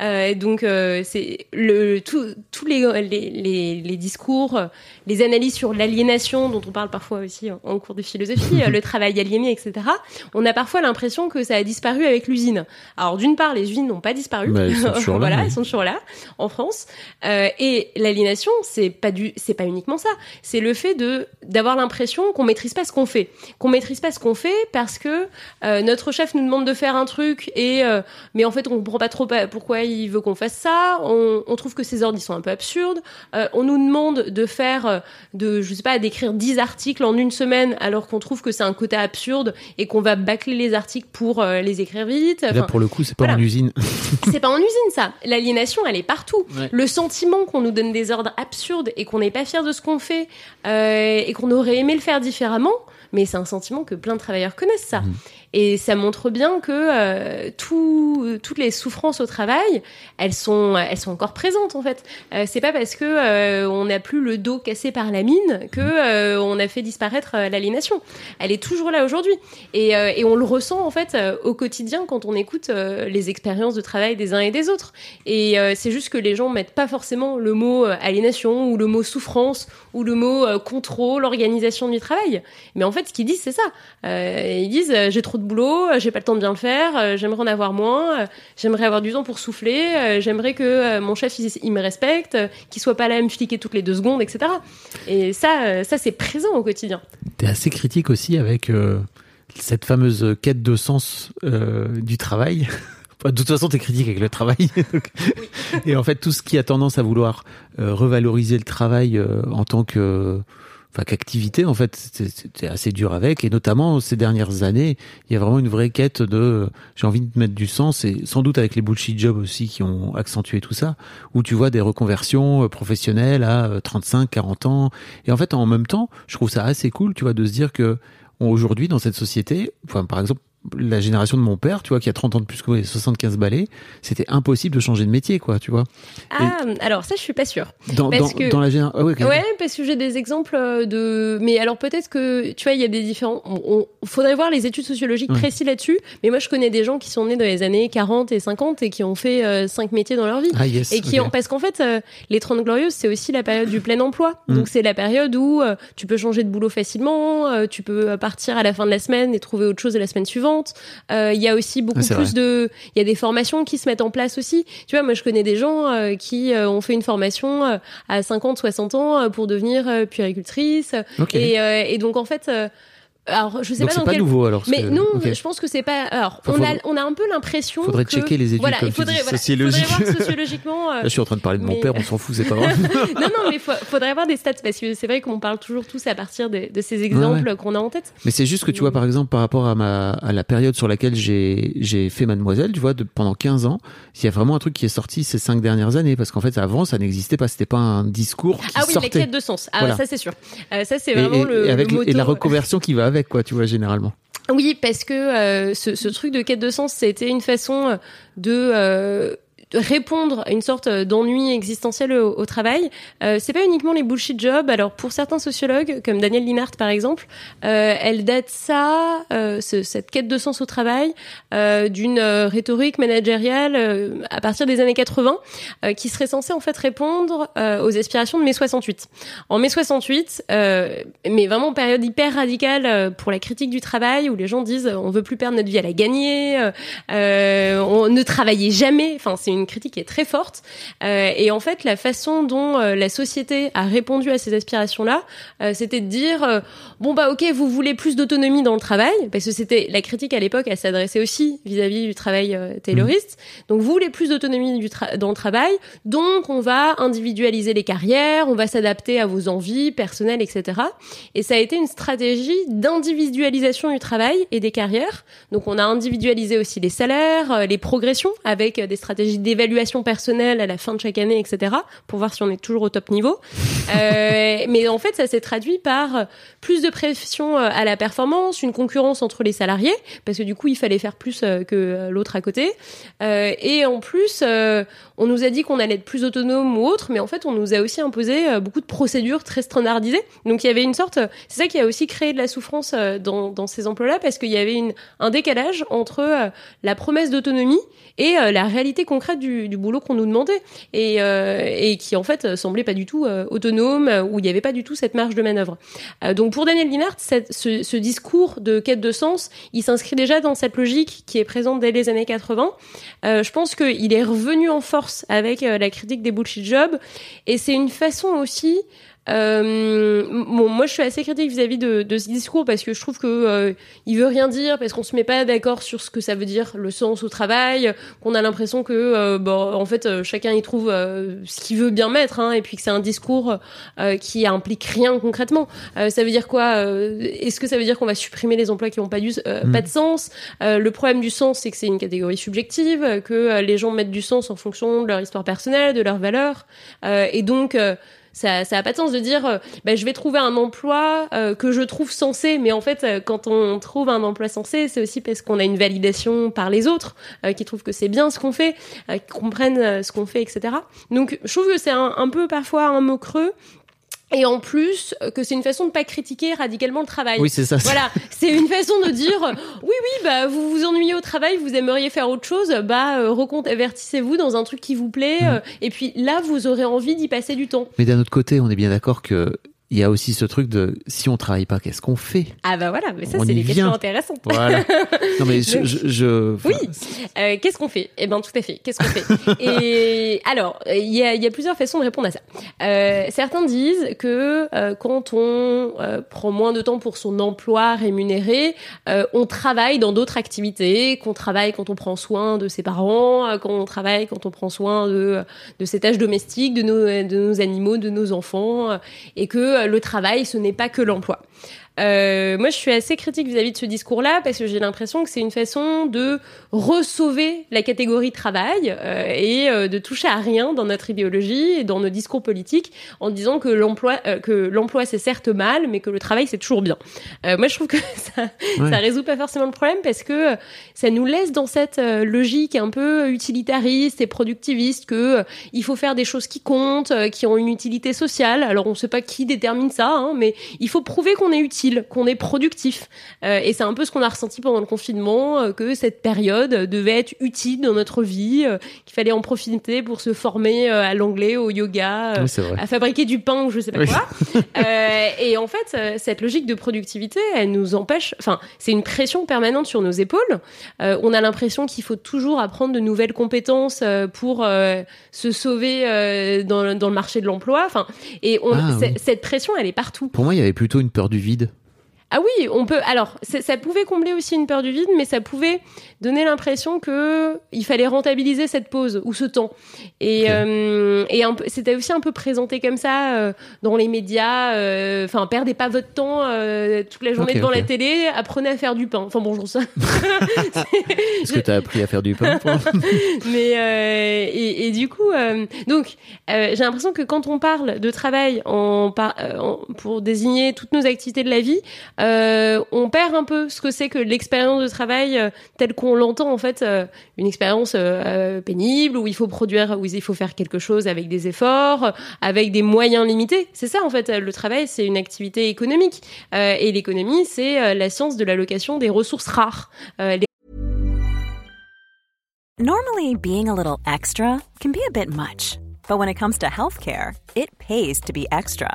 Euh, donc, c'est le tout- tous les, les, les, les discours, les analyses sur l'aliénation dont on parle parfois aussi en, en cours de philosophie, euh, le travail aliéné, etc. On a parfois l'impression que ça a disparu avec l'usine. Alors, d'une part, les usines n'ont pas disparu. Elles sont toujours là, voilà, elles sont toujours là en France. Euh, et l'aliénation, c'est pas du, c'est pas uniquement ça. C'est le fait de d'avoir l'impression qu'on maîtrise pas ce qu'on fait, qu'on maîtrise pas ce qu'on fait parce que euh, notre chef nous demande de faire un truc et euh, mais en fait on comprend pas trop pourquoi il veut qu'on fasse ça. On, on trouve que ces ordres ils sont un peu absurdes. On nous demande de faire de je sais pas d'écrire 10 articles en une semaine alors qu'on trouve que c'est un quota absurde et qu'on va bâcler les articles pour euh, les écrire vite. Là, pour le coup, c'est pas voilà. en usine. c'est pas en usine ça. L'aliénation, elle est partout. Ouais. Le sentiment qu'on nous donne des ordres absurdes et qu'on n'est pas fier de ce qu'on fait euh, et qu'on aurait aimé le faire différemment, mais c'est un sentiment que plein de travailleurs connaissent ça. Mhm. Et ça montre bien que euh, tout- toutes les souffrances au travail, elles sont, elles sont encore présentes en fait. Euh, c'est pas parce que euh, on n'a plus le dos cassé par la mine que euh, on a fait disparaître l'aliénation. Elle est toujours là aujourd'hui. Et, on le ressent en fait au quotidien quand on écoute les expériences de travail des uns et des autres. Et c'est juste que les gens mettent pas forcément le mot aliénation ou le mot souffrance ou le mot contrôle, organisation du travail. Mais en fait, ce qu'ils disent, c'est ça. Ils disent j'ai trop trop de boulot, euh, j'ai pas le temps de bien le faire, euh, j'aimerais en avoir moins, euh, j'aimerais avoir du temps pour souffler, j'aimerais que mon chef il, il me respecte, qu'il soit pas là à me fliquer toutes les deux secondes, etc. Et ça, ça c'est présent au quotidien. T'es assez critique aussi avec euh, cette fameuse quête de sens euh, du travail. De toute façon, t'es critique avec le travail. Donc, Et en fait, tout ce qui a tendance à vouloir euh, revaloriser le travail en tant que qu'activité, en fait, c'était assez dur avec. Et notamment ces dernières années, il y a vraiment une vraie quête de euh, j'ai envie de mettre du sens. Et sans doute avec les bullshit jobs aussi qui ont accentué tout ça, où tu vois des reconversions euh, professionnelles à euh, 35, 40 ans. Et en fait, en même temps, je trouve ça assez cool, tu vois, de se dire que aujourd'hui dans cette société, enfin par exemple la génération de mon père, tu vois, qui a 30 ans de plus que moi, et 75 balais, c'était impossible de changer de métier, quoi, tu vois. Ah, alors ça je suis pas sûre. Dans, Parce dans, que- dans la génération. Ah ouais, parce que j'ai des exemples euh, de. Mais alors peut-être que tu vois, il y a des différents. On, on- faudrait voir les études sociologiques Ouais. précises là-dessus. Mais moi, je connais des gens qui sont nés dans les années 40 et 50 et qui ont fait euh, cinq métiers dans leur vie. Ah yes. Et qui ont, parce qu'en fait, euh, les 30 glorieuses, c'est aussi la période du plein emploi. Mm. Donc c'est la période où euh, tu peux changer de boulot facilement, tu peux partir à la fin de la semaine et trouver autre chose la semaine suivante. Euh, Il y a aussi beaucoup plus de, il y a des formations qui se mettent en place aussi. Tu vois, moi je connais des gens euh, qui euh, ont fait une formation euh, à 50, 60 ans euh, pour devenir euh, puéricultrice. Ok. Et, euh, et donc en fait, euh, alors je sais Donc pas c'est dans pas quel nouveau alors. mais que- non, ok. je pense que c'est pas. Alors, Enfin, on, a, on a un peu l'impression. Faudrait que- checker les études Voilà, il faudrait, voilà, sociologiques. faudrait voir sociologiquement. euh, Là, je suis en train de parler de mon mais- père, on s'en fout, c'est pas grave. non, non, mais il faudrait avoir des stats parce que c'est vrai qu'on parle toujours tous à partir de, de ces exemples qu'on a en tête. Mais c'est juste que tu vois, par exemple, par rapport à ma à la période sur laquelle j'ai fait Mademoiselle, tu vois, de, pendant 15 ans, il y a vraiment un truc qui est sorti ces cinq dernières années, parce qu'en fait, avant, ça n'existait pas, c'était pas un discours qui Ah oui, sortait. la quête de sens. Ah, Voilà. ça c'est sûr. Euh, ça c'est Et, vraiment et- le, et avec le et la moto. reconversion qui va avec, quoi, tu vois, généralement. Oui, parce que euh, ce, truc de quête de sens, c'était une façon de, euh, de répondre à une sorte d'ennui existentiel au, au travail. Euh, c'est pas uniquement les bullshit jobs. Alors pour certains sociologues, comme Daniel Linhart par exemple, euh, elle date ça, euh, ce- cette quête de sens au travail, euh, d'une euh, rhétorique managériale euh, à partir des années 80, euh, qui serait censée en fait répondre euh, aux aspirations de mai 68. En mai 68, euh, mais vraiment période hyper radicale euh, pour la critique du travail, où les gens disent euh, on veut plus perdre notre vie à la gagner, euh, euh, on ne travaillait jamais. Enfin, c'est critique qui est très forte. Euh, et en fait, la façon dont euh, la société a répondu à ces aspirations-là, euh, c'était de dire bon bah ok, vous voulez plus d'autonomie dans le travail, parce que c'était la critique à l'époque, elle s'adressait aussi vis-à-vis du travail tayloriste. Donc vous voulez plus d'autonomie dans le travail, donc on va individualiser les carrières, on va s'adapter à vos envies personnelles, etc. Et ça a été une stratégie d'individualisation du travail et des carrières. Donc on a individualisé aussi les salaires, les progressions avec des stratégies d'évaluation personnelle à la fin de chaque année, etc. pour voir si on est toujours au top niveau. Euh, mais en fait, ça s'est traduit par plus de pression euh, à la performance, une concurrence entre les salariés, parce que du coup, il fallait faire plus euh, que l'autre à côté. Euh, et en plus, on nous a dit qu'on allait être plus autonome ou autre, mais en fait, on nous a aussi imposé euh, beaucoup de procédures très standardisées. Donc, il y avait une sorte, c'est ça qui a aussi créé de la souffrance euh, dans, ces emplois-là, parce qu'il y avait un décalage entre euh, la promesse d'autonomie et la réalité concrète du, boulot qu'on nous demandait, et, qui en fait semblait pas du tout autonome, où il n'y avait pas du tout cette marge de manœuvre. Donc, pour Daniel Linhart, ce, ce discours de quête de sens, il s'inscrit déjà dans cette logique qui est présente dès les années 80. Euh, je pense qu'il est revenu en force avec euh, la critique des bullshit jobs. Et c'est une façon aussi euh, bon, moi, je suis assez critique vis-à-vis de, de ce discours parce que je trouve que euh, il veut rien dire parce qu'on se met pas d'accord sur ce que ça veut dire le sens au travail, qu'on a l'impression que, euh, bon, en fait, euh, chacun y trouve euh, ce qu'il veut bien mettre, hein, et puis que c'est un discours euh, qui implique rien concrètement. Euh, ça veut dire quoi euh, Est-ce que ça veut dire qu'on va supprimer les emplois qui n'ont pas, du, euh, Mm. pas de sens? Euh, Le problème du sens, c'est que c'est une catégorie subjective, que les gens mettent du sens en fonction de leur histoire personnelle, de leurs valeurs, euh, et donc euh, ça, ça a pas de sens de dire euh, bah, je vais trouver un emploi euh, que je trouve sensé mais en fait euh, quand on trouve un emploi sensé c'est aussi parce qu'on a une validation par les autres euh, qui trouvent que c'est bien ce qu'on fait euh, qui comprennent ce qu'on fait etc donc je trouve que c'est un peu parfois un mot creux et en plus euh, que c'est une façon de pas critiquer radicalement le travail Oui, c'est ça. voilà, c'est une façon de dire euh, oui, oui, bah vous vous ennuyez au travail, vous aimeriez faire autre chose, bah euh, reconvertissez-vous dans un truc qui vous plaît, Mm. euh, et puis là vous aurez envie d'y passer du temps. Mais d'un autre côté, on est bien d'accord que il y a aussi ce truc de si on travaille pas, qu'est-ce qu'on fait? Ah bah voilà, mais ça c'est des questions intéressantes. Voilà. Non mais je, Donc- je, je- Oui. Euh, qu'est-ce qu'on fait? Eh ben tout à fait. Qu'est-ce qu'on fait? Et alors, il y a, y a plusieurs façons de répondre à ça. Euh, certains disent que euh, quand on prend moins de temps pour son emploi rémunéré, on travaille dans d'autres activités, qu'on travaille quand on prend soin de ses parents, euh, quand on travaille quand on prend soin de de ses tâches domestiques, de nos de nos animaux, de nos enfants, et que euh, le travail ce n'est pas que l'emploi. Euh, moi, je suis assez critique vis-à-vis de ce discours-là parce que j'ai l'impression que c'est une façon de ressauver la catégorie travail euh, et euh, de toucher à rien dans notre idéologie et dans nos discours politiques en disant que l'emploi, que l'emploi c'est certes mal, mais que le travail c'est toujours bien. Moi, je trouve que ça, Ouais. ça résout pas forcément le problème parce que ça nous laisse dans cette logique un peu utilitariste et productiviste que il faut faire des choses qui comptent, qui ont une utilité sociale. Alors, on sait pas qui détermine ça, hein, mais il faut prouver qu'on est utile, qu'on est productif. Euh, et c'est un peu ce qu'on a ressenti pendant le confinement, euh, que cette période devait être utile dans notre vie, euh, qu'il fallait en profiter pour se former à l'anglais, au yoga, Oui, à fabriquer du pain ou je sais pas Oui. quoi. Et en fait, cette logique de productivité, elle nous empêche. Enfin, c'est une pression permanente sur nos épaules. On a l'impression qu'il faut toujours apprendre de nouvelles compétences pour se sauver dans, dans le marché de l'emploi. Enfin, et on, Ah, oui. cette pression, elle est partout. Pour moi, il y avait plutôt une peur du vide. Ah oui, on peut. Alors, ça pouvait combler aussi une peur du vide, mais ça pouvait donner l'impression que il fallait rentabiliser cette pause ou ce temps. Et, euh, et c'était aussi un peu présenté comme ça euh, dans les médias. euh, Enfin, perdez pas votre temps euh, toute la journée devant la télé, apprenez à faire du pain. Enfin bon, je trouve ça. Est-ce que tu as appris à faire du pain Mais euh, et, et du coup, euh, donc euh, j'ai l'impression que quand on parle de travail en, par- euh, en- pour désigner toutes nos activités de la vie, euh, on perd un peu ce que c'est que l'expérience de travail euh, telle qu'on l'entend en fait, euh, une expérience euh, pénible où il faut produire, où il faut faire quelque chose avec des efforts, avec des moyens limités. C'est ça en fait, le travail, c'est une activité économique et l'économie, c'est la science de l'allocation des ressources rares. Normally, being a little extra can be a bit much, but when it comes to healthcare, it pays to be extra.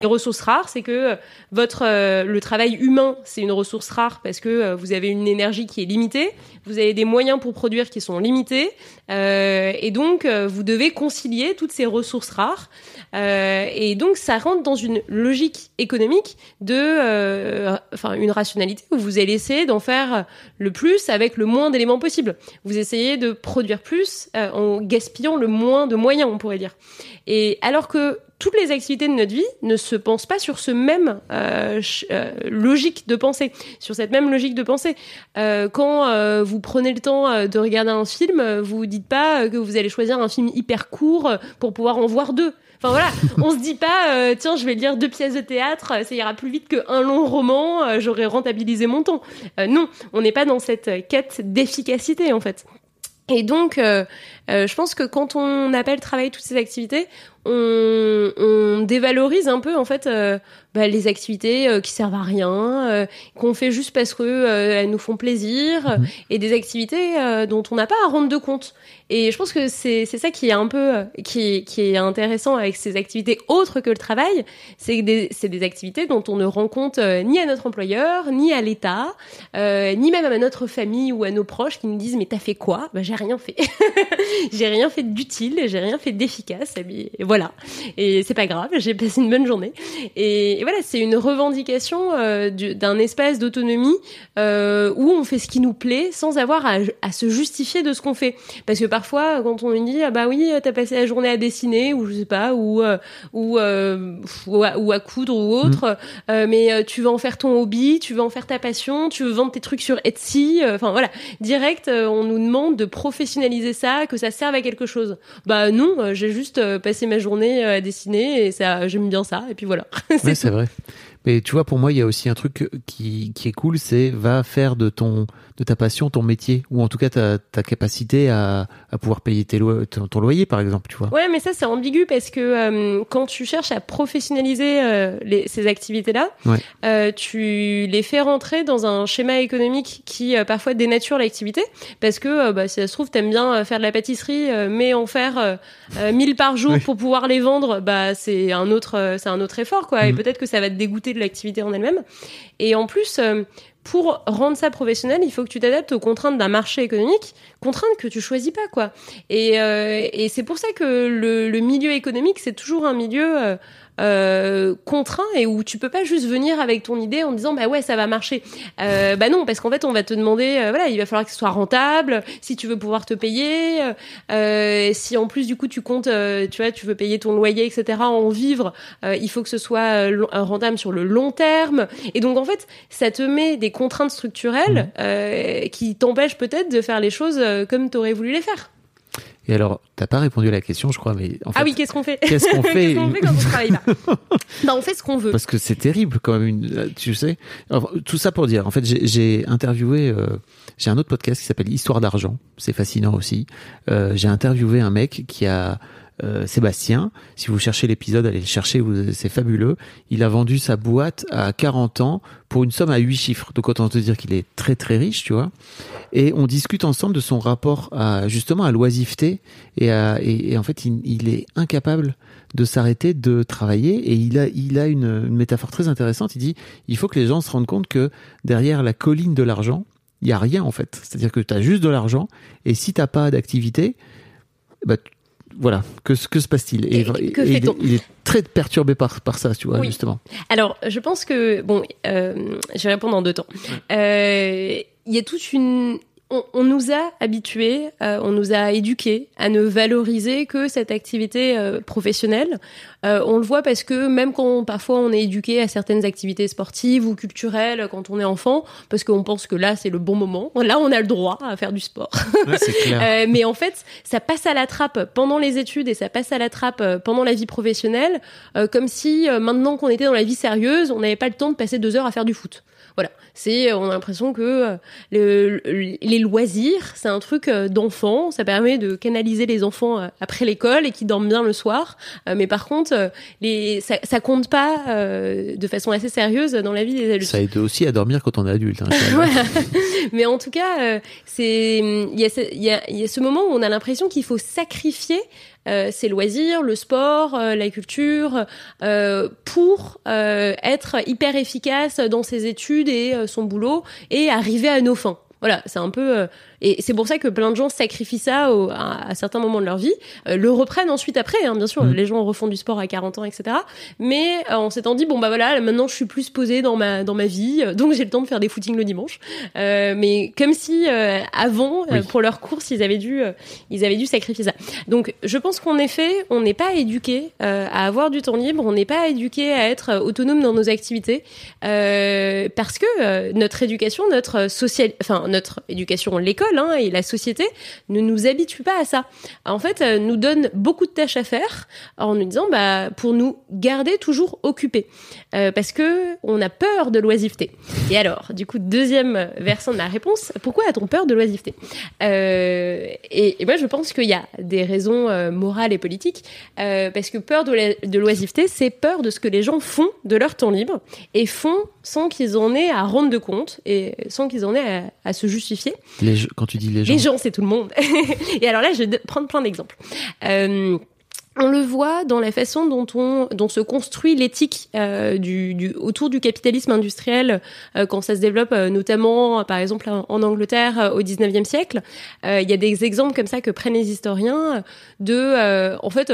Les ressources rares, c'est que euh, votre euh, le travail humain, c'est une ressource rare parce que euh, vous avez une énergie qui est limitée, vous avez des moyens pour produire qui sont limités, et donc vous devez concilier toutes ces ressources rares. Et donc ça rentre dans une logique économique de, enfin une rationalité où vous allez essayer d'en faire le plus avec le moins d'éléments possible. Vous essayez de produire plus en gaspillant le moins de moyens, on pourrait dire. Et alors que toutes les activités de notre vie ne se pensent pas sur ce même euh, euh, logique de pensée, sur cette même logique de pensée. Euh, quand vous prenez le temps de regarder un film, vous dites pas que vous allez choisir un film hyper court pour pouvoir en voir deux. Enfin voilà, on se dit pas euh, tiens je vais lire deux pièces de théâtre, ça ira plus vite qu'un long roman, euh, j'aurai rentabilisé mon temps. Euh, non, on n'est pas dans cette quête d'efficacité en fait. Et donc, euh, euh, je pense que quand on appelle travail toutes ces activités, on, on dévalorise un peu en fait euh, bah, les activités euh, qui servent à rien, euh, qu'on fait juste parce que euh, elles nous font plaisir, euh, et des activités euh, dont on n'a pas à rendre de compte. Et je pense que c'est ça qui est un peu qui qui est intéressant avec ces activités autres que le travail, c'est des c'est des activités dont on ne rend compte euh, ni à notre employeur, ni à l'État, euh, ni même à notre famille ou à nos proches qui nous disent mais t'as fait quoi? Bah j'ai rien fait, j'ai rien fait d'utile, j'ai rien fait d'efficace. Et voilà, et c'est pas grave, j'ai passé une bonne journée. Et, voilà, c'est une revendication euh, du- d'un espace d'autonomie où on fait ce qui nous plaît sans avoir à, à se justifier de ce qu'on fait. Parce que parfois, quand on nous dit ah bah oui, t'as passé la journée à dessiner ou je sais pas ou euh, ou euh, ou, à, ou à coudre ou autre, euh, mais euh, tu veux en faire ton hobby, tu veux en faire ta passion, tu veux vendre tes trucs sur Etsy, euh, enfin voilà, direct, euh, on nous demande de professionnaliser ça, que ça serve à quelque chose. Bah non, euh, j'ai juste euh, passé ma journée euh, à dessiner et ça, j'aime bien ça et puis voilà. Ouais, c'est vrai. Mais tu vois, pour moi, il y a aussi un truc qui, qui est cool, c'est va faire de ton de ta passion ton métier, ou en tout cas ta, ta capacité à, à pouvoir payer tes lo- ton, ton loyer, par exemple, tu vois. Ouais, mais ça c'est ambigu parce que euh, quand tu cherches à professionnaliser euh, les, ces activités-là, Ouais. euh, tu les fais rentrer dans un schéma économique qui parfois dénature l'activité parce que bah, si ça se trouve t'aimes bien faire de la pâtisserie, mais en faire euh, euh, 1000 par jour Oui. pour pouvoir les vendre, bah c'est un autre c'est un autre effort quoi. Et Mhm. peut-être que ça va te dégoûter l'activité en elle-même. Et en plus. euh, pour rendre ça professionnel, il faut que tu t'adaptes aux contraintes d'un marché économique, contraintes que tu choisis pas, quoi. Et, euh, et c'est pour ça que le, le milieu économique, c'est toujours un milieu euh, euh, contraint et où tu peux pas juste venir avec ton idée en disant bah ouais ça va marcher. Euh, bah non parce qu'en fait on va te demander euh, voilà il va falloir que ce soit rentable si tu veux pouvoir te payer euh, si en plus du coup tu comptes euh, tu vois tu veux payer ton loyer etc en vivre euh, il faut que ce soit rentable sur le long terme et donc en fait ça te met des contraintes structurelles euh, qui t'empêchent peut-être de faire les choses comme t'aurais voulu les faire. Et alors, t'as pas répondu à la question, je crois, mais en fait, ah oui qu'est-ce qu'on fait qu'est-ce qu'on fait quand on travaille pas on fait ce qu'on veut. Parce que c'est terrible quand même, une, tu sais. Alors, tout ça pour dire, en fait, j'ai- j'ai interviewé, euh, j'ai un autre podcast qui s'appelle Histoire d'argent, c'est fascinant aussi. Euh, j'ai interviewé un mec qui a euh, Sébastien, si vous cherchez l'épisode, allez le chercher, c'est fabuleux. Il a vendu sa boîte à 40 ans pour une somme à 8 chiffres. Donc autant te dire qu'il est très très riche, tu vois. Et on discute ensemble de son rapport à justement à l'oisiveté et, à, et, en fait il, est incapable de s'arrêter de travailler et il a il a une, métaphore très intéressante. Il dit il faut que les gens se rendent compte que derrière la colline de l'argent il y a rien en fait. C'est-à-dire que tu as juste de l'argent et si t'as pas d'activité, bah tu- voilà que se- que se passe-t-il Et que il, est, fait-on il est très perturbé par par ça, tu vois Oui. justement. Alors, je pense que bon, euh, je vais répondre en deux temps. Euh, Il y a toute une on, on nous a habitués, euh, on nous a éduqués à ne valoriser que cette activité euh, professionnelle. Euh, on le voit parce que même quand parfois on est éduqué à certaines activités sportives ou culturelles quand on est enfant, parce qu'on pense que là c'est le bon moment, là on a le droit à faire du sport. clair. Euh, mais en fait, ça passe à la trappe pendant les études et ça passe à la trappe euh, pendant la vie professionnelle, euh, comme si euh, maintenant qu'on était dans la vie sérieuse, on n'avait pas le temps de passer deux heures à faire du foot. Voilà, c'est on a l'impression que euh, le- le- les loisirs, c'est un truc euh, d'enfant, ça permet de canaliser les enfants euh, après l'école et qui dorment bien le soir. Euh, mais par contre, euh, les ça, ça compte pas euh, de façon assez sérieuse dans la vie des adultes. Ça aide aussi à dormir quand on est adulte. hein. Voilà. Mais en tout cas, euh, c'est il y, a ce- il y, a, y a ce moment où on a l'impression qu'il faut sacrifier euh, ses loisirs, le sport, euh, la culture, euh, pour euh, être hyper efficace dans ses études et euh, son boulot et arriver à nos fins. Voilà, c'est un peu euh, et c'est pour ça que plein de gens sacrifient ça au- à, à certains moments de leur vie, euh, le reprennent ensuite après. Hein, bien sûr, Mm. les gens refont du sport à 40 ans, etc. Mais euh, on s'étant dit bon bah voilà, maintenant je suis plus posée dans ma dans ma vie, euh, donc j'ai le temps de faire des footings le dimanche. Euh, mais comme si euh, avant, euh, Oui. pour leur course, ils avaient dû euh, ils avaient dû sacrifier ça. Donc je pense qu'en effet, on n'est pas éduqué euh, à avoir du temps libre, on n'est pas éduqué à être autonome dans nos activités euh, parce que euh, notre éducation, notre social, enfin notre éducation, l'école hein, et la société ne nous habitue pas à ça. En fait, euh, nous donne beaucoup de tâches à faire en nous disant bah pour nous garder toujours occupés Euh, parce que on a peur de l'oisiveté. Et alors, du coup, deuxième versant de ma réponse, pourquoi a-t-on peur de l'oisiveté? Euh, et, moi, je pense qu'il y a des raisons euh, morales et politiques, parce que peur la- de l'oisiveté, c'est peur de ce que les gens font de leur temps libre et font sans qu'ils en aient à rendre de compte et sans qu'ils en aient à, à se justifier. Les quand tu dis les gens, Les gens, c'est tout le monde. et alors là, je vais prendre plein d'exemples. Euh, on le voit dans la façon dont on dont se construit l'éthique euh, du, du autour du capitalisme industriel euh, quand ça se développe euh, notamment par exemple en, en Angleterre au 19e siècle il y a des exemples comme ça que prennent les historiens de en fait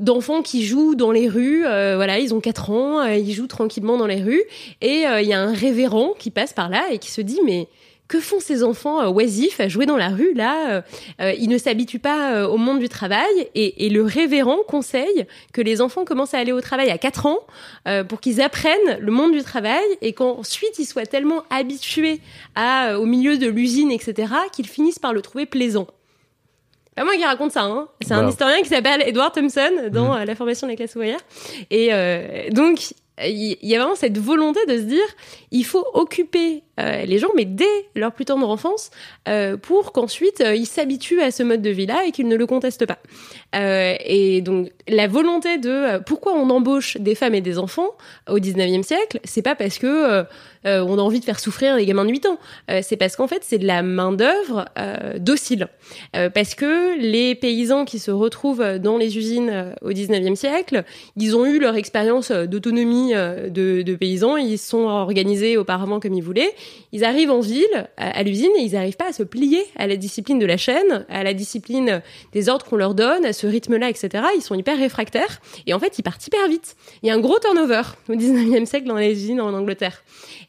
d'enfants qui jouent dans les rues euh, voilà ils ont 4 ans euh, ils jouent tranquillement dans les rues et euh, il y a un révérend qui passe par là et qui se dit mais que font ces enfants euh, oisifs à jouer dans la rue là euh, euh, Ils ne s'habituent pas euh, au monde du travail et, et le révérend conseille que les enfants commencent à aller au travail à 4 ans euh, pour qu'ils apprennent le monde du travail et qu'ensuite ils soient tellement habitués à, au milieu de l'usine, etc., qu'ils finissent par le trouver plaisant. Pas moi qui raconte ça, hein. c'est un Voilà. historien qui s'appelle Edward Thompson dans euh, La formation de la classe ouvrière. Et euh, donc, il y, a vraiment cette volonté de se dire, il faut occuper les gens, mais dès leur plus tendre enfance, euh, pour qu'ensuite euh, ils s'habituent à ce mode de vie-là et qu'ils ne le contestent pas. et donc la volonté de pourquoi on embauche des femmes et des enfants au 19e siècle, c'est pas parce que on a envie de faire souffrir les gamins de 8 ans. c'est parce qu'en fait, c'est de la main-d'œuvre docile. parce que les paysans qui se retrouvent dans les usines au 19e siècle, ils ont eu leur expérience d'autonomie de, de, paysans, ils se sont organisés auparavant comme ils voulaient, ils arrivent en ville, à, l'usine, et ils n'arrivent pas à se plier à la discipline de la chaîne, à la discipline des ordres qu'on leur donne, à ce rythme-là, etc. Ils sont hyper réfractaires, et en fait, ils partent hyper vite. Il y a un gros turnover au 19e siècle dans les usines en Angleterre.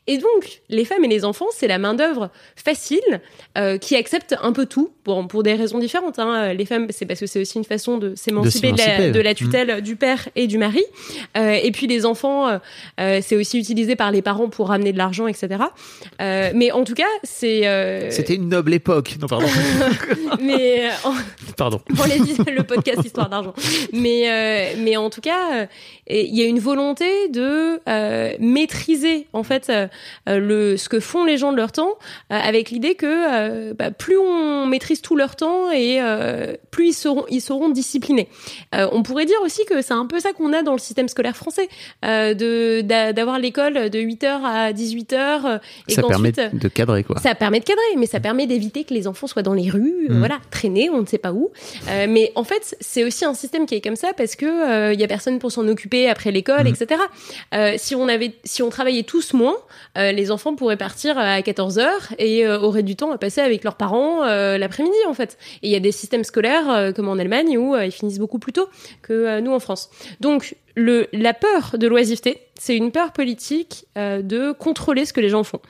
Et donc, les femmes et les enfants, c'est la main-d'œuvre facile euh, qui accepte un peu tout, pour, pour des raisons différentes. Hein. Les femmes, c'est parce que c'est aussi une façon de s'émanciper de, la, tutelle mmh. du père et du mari. Euh, et puis, les enfants, euh, c'est aussi utilisé par les parents pour ramener de l'argent, etc. mais en tout cas, c'est. C'était une noble époque. Non, pardon. mais. Pardon. Pour les, le podcast Histoire d'argent. Mais, mais en tout cas, il y a une volonté de maîtriser, en fait, euh, le, ce que font les gens de leur temps, euh, avec l'idée que euh, bah, plus on maîtrise tout leur temps et plus ils seront, ils seront disciplinés. on pourrait dire aussi que c'est un peu ça qu'on a dans le système scolaire français, de d'avoir l'école de 8h à 18h. Et ça permet de cadrer quoi. Ça permet de cadrer, mais ça permet d'éviter que les enfants soient dans les rues, mmh. voilà, traîner, on ne sait pas où. mais en fait, c'est aussi un système qui est comme ça parce que il y a personne pour s'en occuper après l'école, mmh. etc. si on avait, si on travaillait tous moins, euh, les enfants pourraient partir à 14h et euh, auraient du temps à passer avec leurs parents euh, l'après-midi en fait. Et il y a des systèmes scolaires comme en Allemagne où ils finissent beaucoup plus tôt que nous en France. Donc le, la peur de l'oisiveté, c'est une peur politique de contrôler ce que les gens font.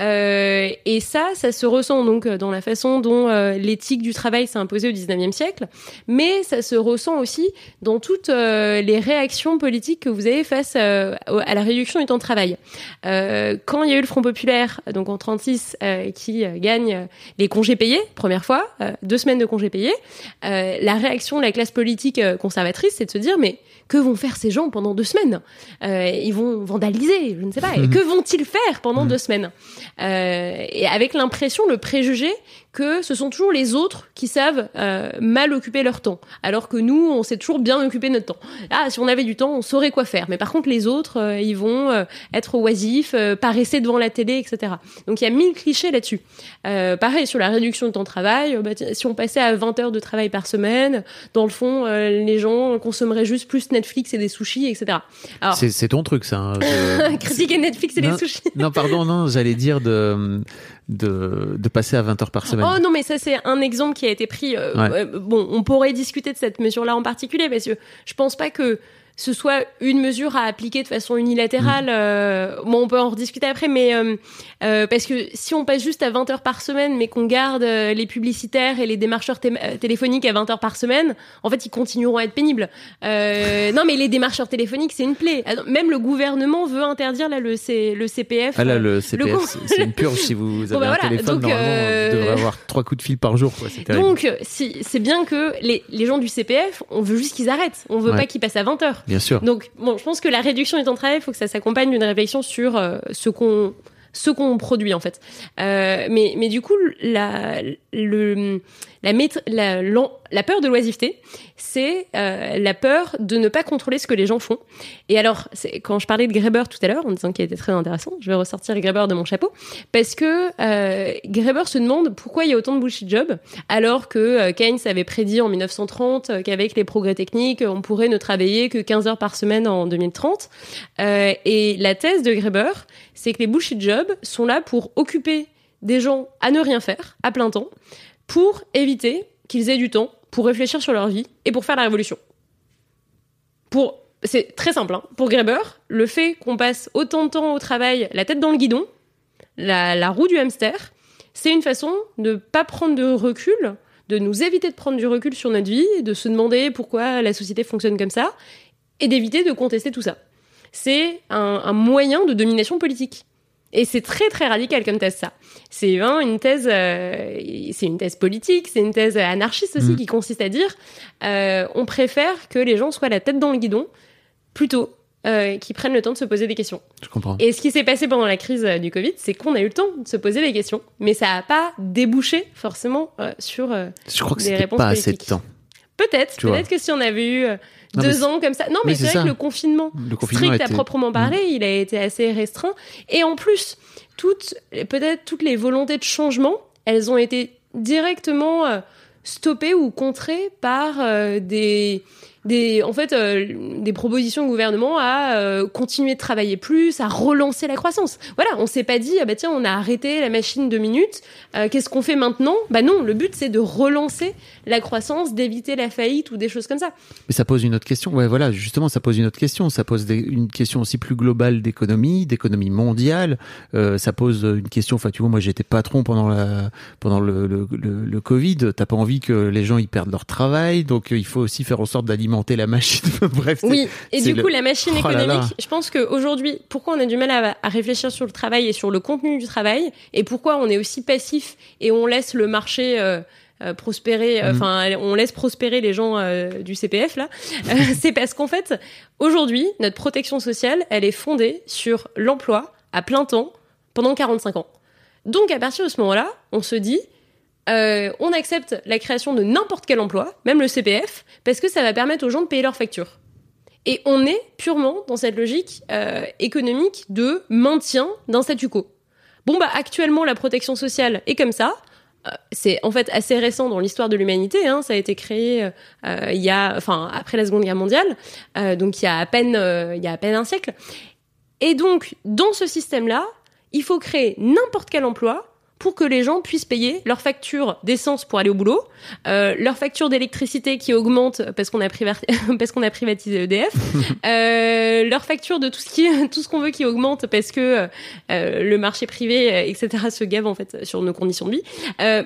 Euh, et ça, ça se ressent donc dans la façon dont euh, l'éthique du travail s'est imposée au 19e siècle, mais ça se ressent aussi dans toutes euh, les réactions politiques que vous avez face à la réduction du temps de travail. quand il y a eu le Front populaire, donc en 36, qui gagne les congés payés, première fois, deux semaines de congés payés, la réaction de la classe politique conservatrice, c'est de se dire mais que vont faire ces gens pendant deux semaines? Ils vont vandaliser, je ne sais pas. Que vont-ils faire pendant mmh. deux semaines? euh, et avec l'impression, le préjugé que ce sont toujours les autres qui savent euh, mal occuper leur temps, alors que nous, on sait toujours bien occuper notre temps. Ah, si on avait du temps, on saurait quoi faire. Mais par contre, les autres, euh, ils vont euh, être oisifs, paresser devant la télé, etc. Donc il y a mille clichés là-dessus. pareil sur la réduction du temps de travail. Bah, si on passait à 20 heures de travail par semaine, dans le fond, les gens consommeraient juste plus Netflix et des sushis, etc. C'est ton truc, ça. Hein, Critiquer Netflix et les sushis. non, pardon, non, j'allais dire de de, de passer à 20 heures par semaine. Oh non, mais ça c'est un exemple qui a été pris. Euh, euh, bon, on pourrait discuter de cette mesure-là en particulier parce que je pense pas que ce soit une mesure à appliquer de façon unilatérale. Mm. Euh, bon, on peut en rediscuter après, mais euh, euh, parce que si on passe juste à 20 heures par semaine, mais qu'on garde les publicitaires et les démarcheurs téléphoniques à 20 heures par semaine, en fait, ils continueront à être pénibles. non, mais les démarcheurs téléphoniques, c'est une plaie. Ah, même le gouvernement veut interdire là le, C, le CPF. Ah là, le CPF, c'est une purge si vous avez bah un téléphone. Donc, normalement, vous devrez avoir trois coups de fil par jour. donc, si, c'est bien que les, les gens du CPF, on veut juste qu'ils arrêtent. On veut pas qu'ils passent à 20 heures. Bien sûr. Donc, bon, je pense que la réduction du temps de travail, il faut que ça s'accompagne d'une réflexion sur euh, ce qu'on ce qu'on produit en fait. Euh, mais, mais du coup, la, le, la, la, la peur de l'oisiveté, c'est euh, la peur de ne pas contrôler ce que les gens font. Et alors, quand je parlais de Greber tout à l'heure, en disant qu'il était très intéressant, je vais ressortir Greber de mon chapeau, parce que euh, Greber se demande pourquoi il y a autant de bullshit jobs, alors que euh, Keynes avait prédit en 1930 euh, qu'avec les progrès techniques, on pourrait ne travailler que 15 heures par semaine en 2030. Euh, et la thèse de Greber, c'est que les bullshit jobs sont là pour occuper des gens à ne rien faire, à plein temps, pour éviter qu'ils aient du temps pour réfléchir sur leur vie et pour faire la révolution. Pour, c'est très simple. Hein. Pour Greber, le fait qu'on passe autant de temps au travail, la tête dans le guidon, la, roue du hamster, c'est une façon de ne pas prendre de recul, de nous éviter de prendre du recul sur notre vie, de se demander pourquoi la société fonctionne comme ça, et d'éviter de contester tout ça. C'est un moyen de domination politique. Et c'est très très radical comme thèse ça. C'est une thèse, euh, c'est une thèse politique, c'est une thèse anarchiste aussi mm. qui consiste à dire, euh, on préfère que les gens soient la tête dans le guidon plutôt euh, qui prennent le temps de se poser des questions. Je comprends. Et ce qui s'est passé pendant la crise du Covid, c'est qu'on a eu le temps de se poser des questions, mais ça n'a pas débouché forcément sur Je crois que des réponses pas assez de temps. Peut-être, peut-être que si on avait eu euh, Non, deux ans comme ça. Non, mais c'est vrai ça. que le confinement, Le confinement strict à proprement parler, Mm. il a été assez restreint. Et en plus, toutes, peut-être toutes les volontés de changement, elles ont été directement euh, stoppées ou contrées par euh, des, des, en fait, euh, des propositions au gouvernement à euh, continuer de travailler plus, à relancer la croissance. Voilà, on s'est pas dit, ah bah tiens, on a arrêté la machine deux minutes, euh, qu'est-ce qu'on fait maintenant? Bah non, le but c'est de relancer la croissance, d'éviter la faillite ou des choses comme ça. Mais ça pose une autre question. Ouais, voilà, justement, ça pose une autre question. Ça pose une question aussi plus globale d'économie, d'économie mondiale. Ça pose une question. Enfin, tu vois, moi, j'étais patron pendant pendant le le, le, le Covid. T'as pas envie que les gens ils perdent leur travail, donc il faut aussi faire en sorte d'alimenter la machine. Bref. Oui, et du le- coup, la machine Oh là là. économique, je pense qu'aujourd'hui, pourquoi on a du mal à, à réfléchir sur le travail et sur le contenu du travail, et pourquoi on est aussi passif et on laisse le marché euh, euh, prospérer, euh, Mm. enfin, on laisse prospérer les gens du CPF, là, c'est parce qu'en fait, aujourd'hui, notre protection sociale, elle est fondée sur l'emploi à plein temps pendant 45 ans. Donc, à partir de ce moment-là, on se dit, euh, on accepte la création de n'importe quel emploi, même le CPF, parce que ça va permettre aux gens de payer leurs factures. Et on est purement dans cette logique euh, économique de maintien d'un statu quo. Bon, bah actuellement, la protection sociale est comme ça. Euh, c'est en fait assez récent dans l'histoire de l'humanité. Hein. Ça a été créé il y a, enfin, après la Seconde Guerre mondiale, donc il y a à peine, il y a à peine un siècle. Et donc, dans ce système-là, il faut créer n'importe quel emploi pour que les gens puissent payer leurs factures d'essence pour aller au boulot, euh, leurs factures d'électricité qui augmentent parce qu'on a, priva- parce qu'on a privatisé EDF, euh, leurs factures de tout ce qui, tout ce qu'on veut qui augmente parce que euh, le marché privé, etc., se gave en fait sur nos conditions de vie.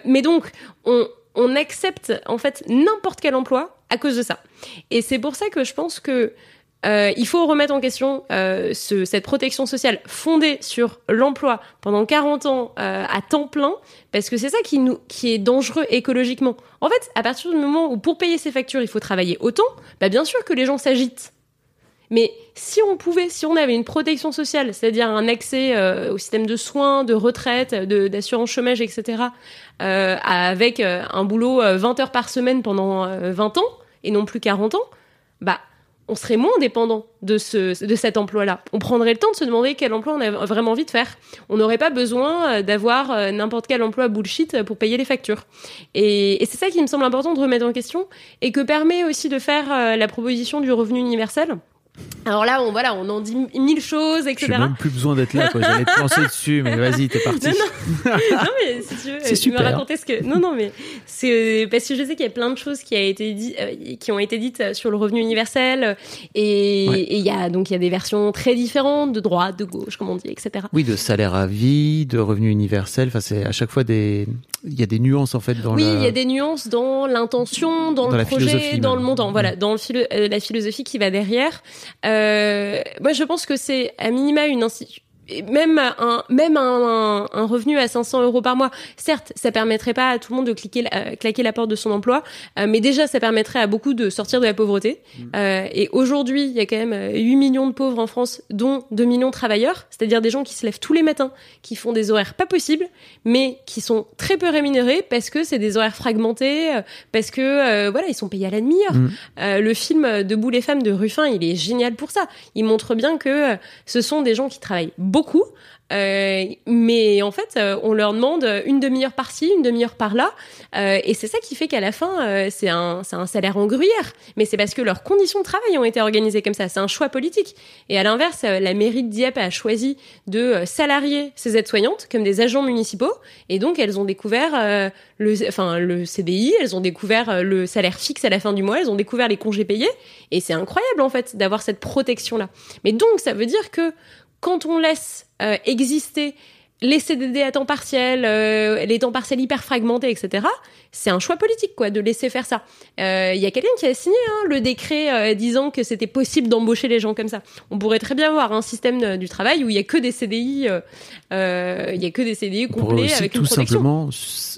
Mais donc, on, on accepte en fait n'importe quel emploi à cause de ça. Et c'est pour ça que je pense que euh, il faut remettre en question euh, ce- cette protection sociale fondée sur l'emploi pendant 40 ans euh, à temps plein, parce que c'est ça qui, est dangereux écologiquement. En fait, à partir du moment où pour payer ses factures, il faut travailler autant, bah bien sûr que les gens s'agitent. Mais si on pouvait, si on avait une protection sociale, c'est-à-dire un accès au système de soins, de retraite, d'assurance chômage, etc., avec un boulot euh, 20 heures par semaine pendant euh, 20 ans, et non plus 40 ans, bah on serait moins dépendant de, ce, de cet emploi-là. On prendrait le temps de se demander quel emploi on a vraiment envie de faire. On n'aurait pas besoin euh, d'avoir euh, n'importe quel emploi bullshit euh, pour payer les factures. Et, et c'est ça qui me semble important de remettre en question et que permet aussi de faire la proposition du revenu universel. Alors là, on, voilà, on en dit mille choses, J'ai etc. même plus besoin d'être là. quoi. J'allais te lancer dessus, mais vas-y, t'es parti. Non, non, mais si tu veux, C'est euh, super. me raconter ce que. Non, non, mais c'est parce que je sais qu'il y a plein de choses qui a été dit, euh, qui ont été dites euh, sur le revenu universel, euh, et Ouais. il y a donc il y a des versions très différentes de droite, de gauche, comme on dit, etc. Oui, de salaire à vie, de revenu universel. Enfin, c'est à chaque fois des. Il y a des nuances en fait dans oui, la- il y a des nuances dans l'intention, dans, Dans le projet, dans même. le montant. Voilà, dans le philo- euh, la philosophie qui va derrière. Euh, moi, je pense que c'est à minima une institution. Même un même un, un revenu à 500 euros par mois, certes, ça permettrait pas à tout le monde de cliquer, la- euh, claquer la porte de son emploi, euh, mais déjà, ça permettrait à beaucoup de sortir de la pauvreté. Euh, et aujourd'hui, il y a quand même euh, 8 millions de pauvres en France, dont 2 millions de travailleurs, c'est-à-dire des gens qui se lèvent tous les matins, qui font des horaires pas possibles, mais qui sont très peu rémunérés parce que c'est des horaires fragmentés, euh, parce que euh, voilà, ils sont payés à la demi-heure. Mm. Euh, le film euh, Debout les femmes de Ruffin, il est génial pour ça. Il montre bien que euh, ce sont des gens qui travaillent beaucoup. Euh, mais en fait, euh, on leur demande une demi-heure par-ci, une demi-heure par-là, euh, et c'est ça qui fait qu'à la fin, c'est un, salaire en gruyère. Mais c'est parce que leurs conditions de travail ont été organisées comme ça. C'est un choix politique. Et à l'inverse, la mairie de Dieppe a choisi de salarier ses aides-soignantes comme des agents municipaux, et donc elles ont découvert le, enfin le CDI, elles ont découvert le salaire fixe à la fin du mois, elles ont découvert les congés payés, et c'est incroyable en fait d'avoir cette protection là. Mais donc ça veut dire que quand on laisse euh, exister les CDD à temps partiel, euh, les temps partiels hyper fragmentés, etc. C'est un choix politique, quoi, de laisser faire ça. Euh, Il y a quelqu'un qui a signé hein, le décret euh, disant que c'était possible d'embaucher les gens comme ça. On pourrait très bien avoir un système euh, du travail où il y a que des CDI, euh, euh, il y a que des CDI complets aussi avec tout une protection. simplement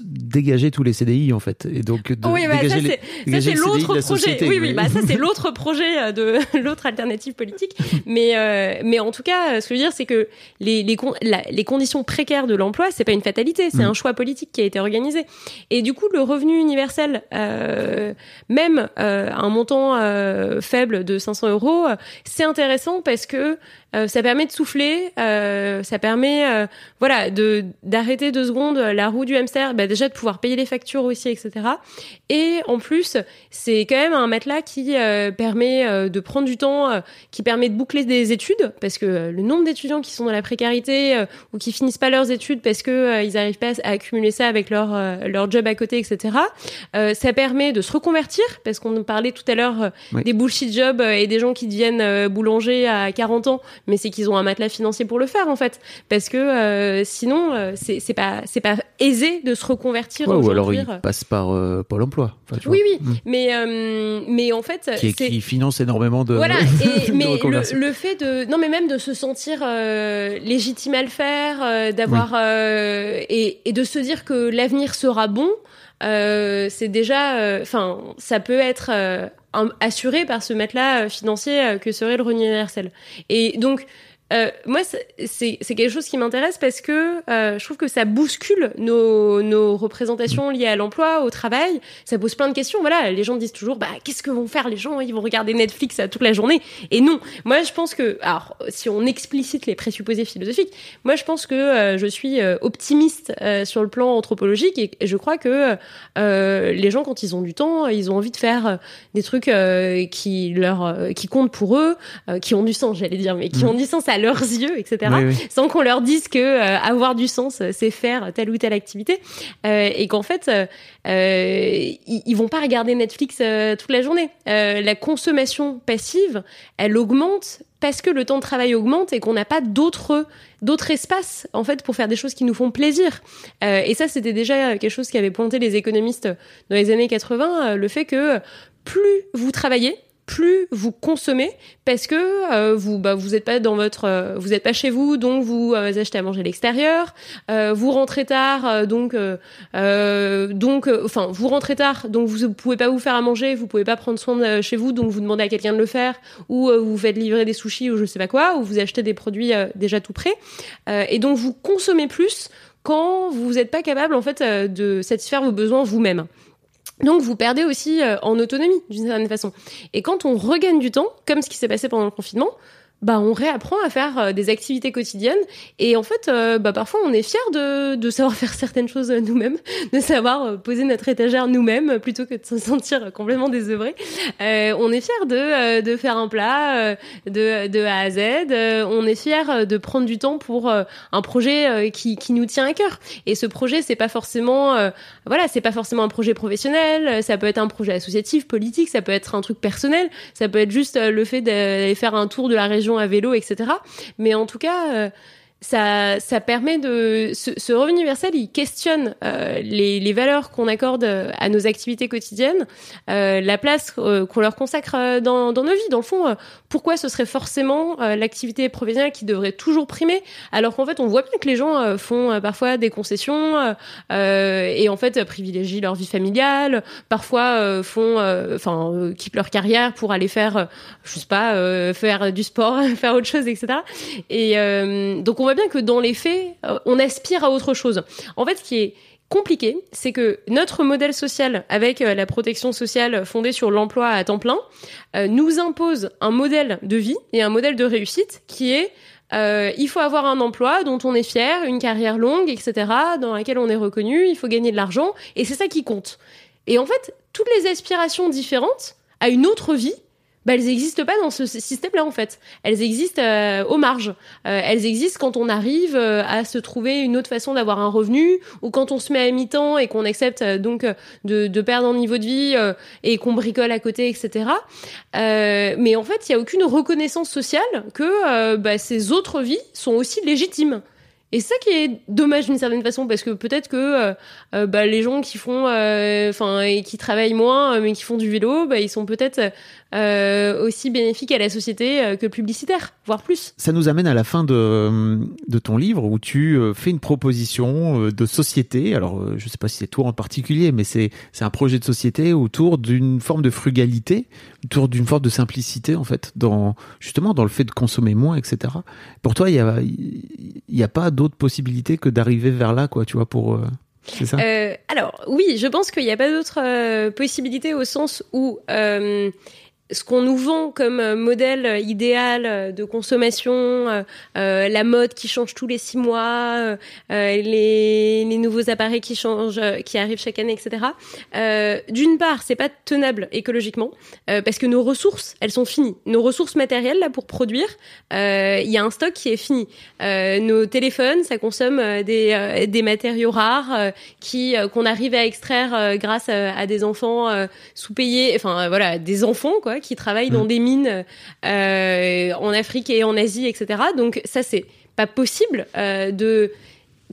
dégager tous les CDI en fait et donc de, oui, bah, ça dégager c'est ça, l'autre la projet. oui, oui, bah ça c'est l'autre projet euh, de l'autre alternative politique. Mais euh, mais en tout cas, euh, ce que je veux dire, c'est que les les, con- la- les conditions précaires de l'emploi, c'est pas une fatalité, c'est Mm. un choix politique qui a été organisé. Et du coup, le revenu universel, euh, même euh, un montant euh, faible de 500 euros, c'est intéressant parce que ça permet de souffler, euh, ça permet, euh, voilà, de d'arrêter deux secondes la roue du hamster, bah déjà de pouvoir payer les factures aussi, etc. Et en plus, c'est quand même un matelas qui euh, permet euh, de prendre du temps, euh, qui permet de boucler des études, parce que euh, le nombre d'étudiants qui sont dans la précarité euh, ou qui finissent pas leurs études parce que euh, ils arrivent pas à accumuler ça avec leur euh, leur job à côté, etc. Euh, ça permet de se reconvertir, parce qu'on nous parlait tout à l'heure euh, Oui. des bullshit jobs euh, et des gens qui deviennent euh, boulanger à 40 ans, mais c'est qu'ils ont un matelas financier pour le faire en fait, parce que euh, sinon euh, c'est pas c'est pas aisé de se reconvertir. Ouais, ou alors aujourd'hui. il passe par euh, Pôle Emploi. Enfin, Oui, oui, Mm. mais euh, mais en fait, Qui, qui finance énormément de, voilà. Et, de mais le, le fait de non, mais même de se sentir euh, légitime à le faire, euh, d'avoir euh, et, et de se dire que l'avenir sera bon. Euh, c'est déjà, enfin, ça peut être euh, assuré par ce matelas euh, financier euh, que serait le revenu universel. Et donc, euh, moi, c'est- quelque chose qui m'intéresse parce que euh, je trouve que ça bouscule nos, nos représentations liées à l'emploi, au travail. Ça pose plein de questions. Voilà, les gens disent toujours, bah, qu'est-ce que vont faire les gens? Ils vont regarder Netflix toute la journée. Et non, moi, je pense que, alors, si on explicite les présupposés philosophiques, moi, je pense que euh, je suis euh, optimiste euh, sur le plan anthropologique et, je crois que euh, les gens, quand ils ont du temps, ils ont envie de faire des trucs euh, qui leur, qui comptent pour eux, euh, qui ont du sens, j'allais dire, mais qui Mm. ont du sens à leurs yeux, etc. Oui, oui. Sans qu'on leur dise que euh, avoir du sens, euh, c'est faire telle ou telle activité, euh, et qu'en fait, ils, ils vont pas regarder Netflix toute la journée. La consommation passive, elle augmente parce que le temps de travail augmente et qu'on n'a pas d'autres d'autres espaces en fait pour faire des choses qui nous font plaisir. Euh, et ça, c'était déjà quelque chose qui avait pointé les économistes dans les années 80, euh, le fait que plus vous travaillez, plus vous consommez parce que euh, vous bah, vous êtes pas dans votre euh, vous êtes pas chez vous donc vous euh, achetez à manger à l'extérieur euh, vous rentrez tard euh, donc euh, donc enfin vous rentrez tard donc vous pouvez pas vous faire à manger vous pouvez pas prendre soin de chez vous donc vous demandez à quelqu'un de le faire ou vous faites livrer des sushis ou je sais pas quoi ou vous achetez des produits déjà tout prêts. Et donc vous consommez plus quand vous n'êtes pas capable en fait de satisfaire vos besoins vous-même donc vous perdez aussi euh, en autonomie d'une certaine façon. Et quand on regagne du temps, comme ce qui s'est passé pendant le confinement, bah on réapprend à faire euh, des activités quotidiennes. Et en fait euh, bah parfois on est fier de, de savoir faire certaines choses euh, nous-mêmes de savoir poser notre étagère nous-mêmes plutôt que de se sentir complètement désœuvré euh, on est fier de de faire un plat de de A à Z. On est fier de prendre du temps pour un projet qui qui nous tient à cœur. Et ce projet c'est pas forcément euh, voilà c'est pas forcément un projet professionnel. Ça peut être un projet associatif politique ça peut être un truc personnel. Ça peut être juste le fait d'aller faire un tour de la région à vélo, etc. Mais en tout cas, euh, ça, ça permet de ce, revenu universel, il questionne euh, les, valeurs qu'on accorde euh, à nos activités quotidiennes, la place qu'on leur consacre dans, dans nos vies. Dans le fond, pourquoi ce serait forcément euh, l'activité professionnelle qui devrait toujours primer, alors qu'en fait, on voit bien que les gens euh, font euh, parfois des concessions euh, euh, et en fait privilégient leur vie familiale, parfois font, enfin, quittent leur carrière pour aller faire, je sais pas, faire du sport, faire autre chose, etc. Et donc on voit bien que dans les faits, on aspire à autre chose. En fait, ce qui est compliqué, c'est que notre modèle social, avec euh, la protection sociale fondée sur l'emploi à temps plein, euh, nous impose un modèle de vie et un modèle de réussite qui est euh, il faut avoir un emploi dont on est fier, une carrière longue, etc., dans laquelle on est reconnu, il faut gagner de l'argent, et c'est ça qui compte. Et en fait, toutes les aspirations différentes à une autre vie, bah, elles n'existent pas dans ce système-là en fait. Elles existent euh, aux marges. Euh, elles existent quand on arrive euh, à se trouver une autre façon d'avoir un revenu, ou quand on se met à mi-temps et qu'on accepte euh, donc euh, de, de perdre en niveau de vie euh, et qu'on bricole à côté, etc. Mais en fait, il y a aucune reconnaissance sociale que bah, ces autres vies sont aussi légitimes. Et ça qui est dommage d'une certaine façon parce que peut-être que euh, bah, les gens qui font, enfin, et qui travaillent moins mais qui font du vélo, bah, ils sont peut-être aussi bénéfiques à la société que publicitaires, voire plus. Ça nous amène à la fin de, de ton livre où tu fais une proposition de société. Alors, je sais pas si c'est toi en particulier, mais c'est c'est un projet de société autour d'une forme de frugalité, autour d'une forme de simplicité en fait, dans justement dans le fait de consommer moins, etc. Pour toi, il y a y a pas d'autre possibilité que d'arriver vers là, quoi, tu vois, pour. Euh, c'est ça? Euh, Alors, oui, je pense qu'il n'y a pas d'autre euh, possibilité au sens où ce qu'on nous vend comme euh, modèle idéal euh, de consommation, euh, la mode qui change tous les six mois, les, les, nouveaux appareils qui changent, qui arrivent chaque année, etc. D'une part, c'est pas tenable écologiquement parce que nos ressources, elles sont finies. Nos ressources matérielles là pour produire, il y a un stock qui est fini. nos téléphones, ça consomme des, des matériaux rares qui qu'on arrive à extraire grâce à, à des enfants sous-payés, enfin voilà, des enfants quoi qui travaillent dans mm. des mines euh, en Afrique et en Asie, etc. Donc ça, c'est pas possible euh, de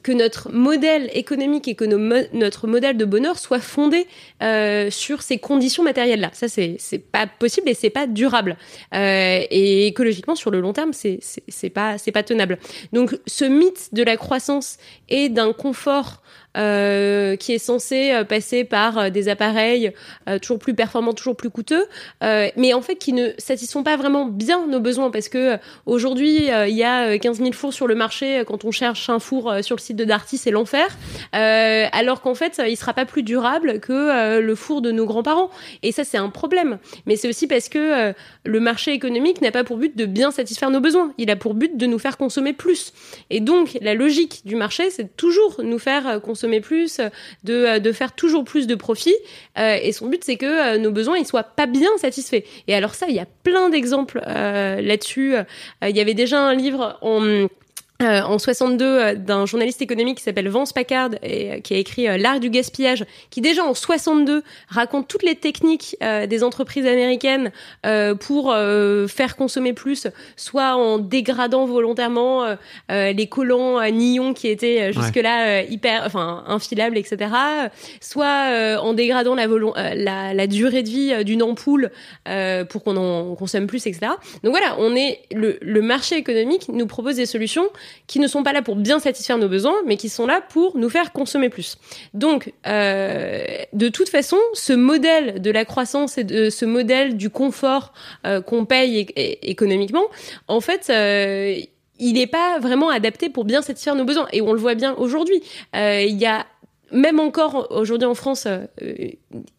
que notre modèle économique et que notre modèle de bonheur soit fondé euh, sur ces conditions matérielles-là. Ça, c'est pas possible et c'est pas durable. et écologiquement, sur le long terme, c'est pas c'est pas tenable. Donc, ce mythe de la croissance et d'un confort euh, qui est censé euh, passer par euh, des appareils toujours plus performants, toujours plus coûteux, mais en fait qui ne satisfont pas vraiment bien nos besoins parce que aujourd'hui il y a 15 000 fours sur le marché quand on cherche un four sur le site de Darty c'est l'enfer, alors qu'en fait il sera pas plus durable que le four de nos grands-parents et ça c'est un problème. Mais c'est aussi parce que le marché économique n'a pas pour but de bien satisfaire nos besoins, il a pour but de nous faire consommer plus. Et donc la logique du marché c'est toujours nous faire consommer plus, de, euh, de faire toujours plus de profit. Euh, et son but, c'est que euh, nos besoins ils soient pas bien satisfaits. Et alors ça, il y a plein d'exemples là-dessus. Il y avait déjà un livre en euh, en 62 euh, d'un journaliste économique qui s'appelle Vance Packard et euh, qui a écrit L'art du gaspillage qui déjà en 62 raconte toutes les techniques des entreprises américaines pour faire consommer plus soit en dégradant volontairement les collants à nions qui étaient jusque-là hyper enfin infilables etc soit en dégradant la, la, la, durée de vie d'une ampoule pour qu'on en consomme plus etc donc voilà on est le, le marché économique nous propose des solutions qui ne sont pas là pour bien satisfaire nos besoins, mais qui sont là pour nous faire consommer plus. Donc, euh, de toute façon, ce modèle de la croissance et de ce modèle du confort euh, qu'on paye économiquement, en fait, euh, il n'est pas vraiment adapté pour bien satisfaire nos besoins. Et on le voit bien aujourd'hui. Il y a même encore aujourd'hui en France, euh,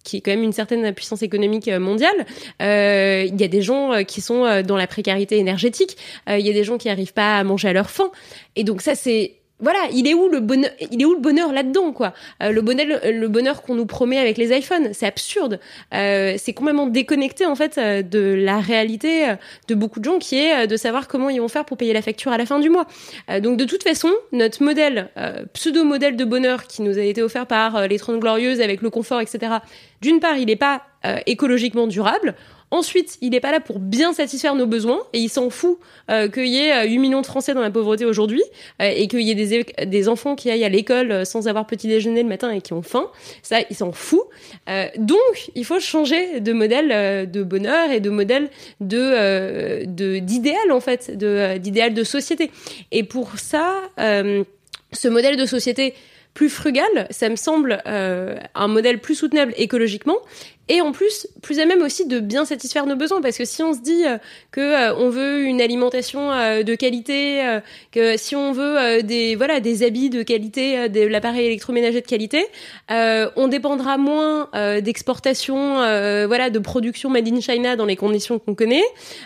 qui est quand même une certaine puissance économique euh, mondiale, euh, il y a des gens qui sont dans la précarité énergétique, il y a des gens qui n'arrivent pas à manger à leur faim. Et donc ça, c'est voilà, il est où le bonheur Il est où le bonheur là-dedans, quoi? Euh, Le bonheur, le bonheur qu'on nous promet avec les iPhones, c'est absurde. Euh, c'est complètement déconnecté en fait euh, de la réalité de beaucoup de gens, qui est de savoir comment ils vont faire pour payer la facture à la fin du mois. donc de toute façon, notre modèle, pseudo modèle de bonheur qui nous a été offert par les Trente Glorieuses avec le confort, etc. D'une part, il n'est pas écologiquement durable. Ensuite, il n'est pas là pour bien satisfaire nos besoins et il s'en fout euh, qu'il y ait 8 euh, millions de Français dans la pauvreté aujourd'hui euh, et qu'il y ait des, des, enfants qui aillent à l'école sans avoir petit déjeuner le matin et qui ont faim. Ça, il s'en fout. donc, il faut changer de modèle de bonheur et de modèle de d'idéal en fait, d'idéal de société. Et pour ça, ce modèle de société plus frugal, ça me semble un modèle plus soutenable écologiquement et en plus plus à même aussi de bien satisfaire nos besoins parce que si on se dit euh, que euh, on veut une alimentation euh, de qualité que si on veut des voilà des habits de qualité de l'appareil électroménager de qualité on dépendra moins d'exportation voilà de production made in China dans les conditions qu'on connaît.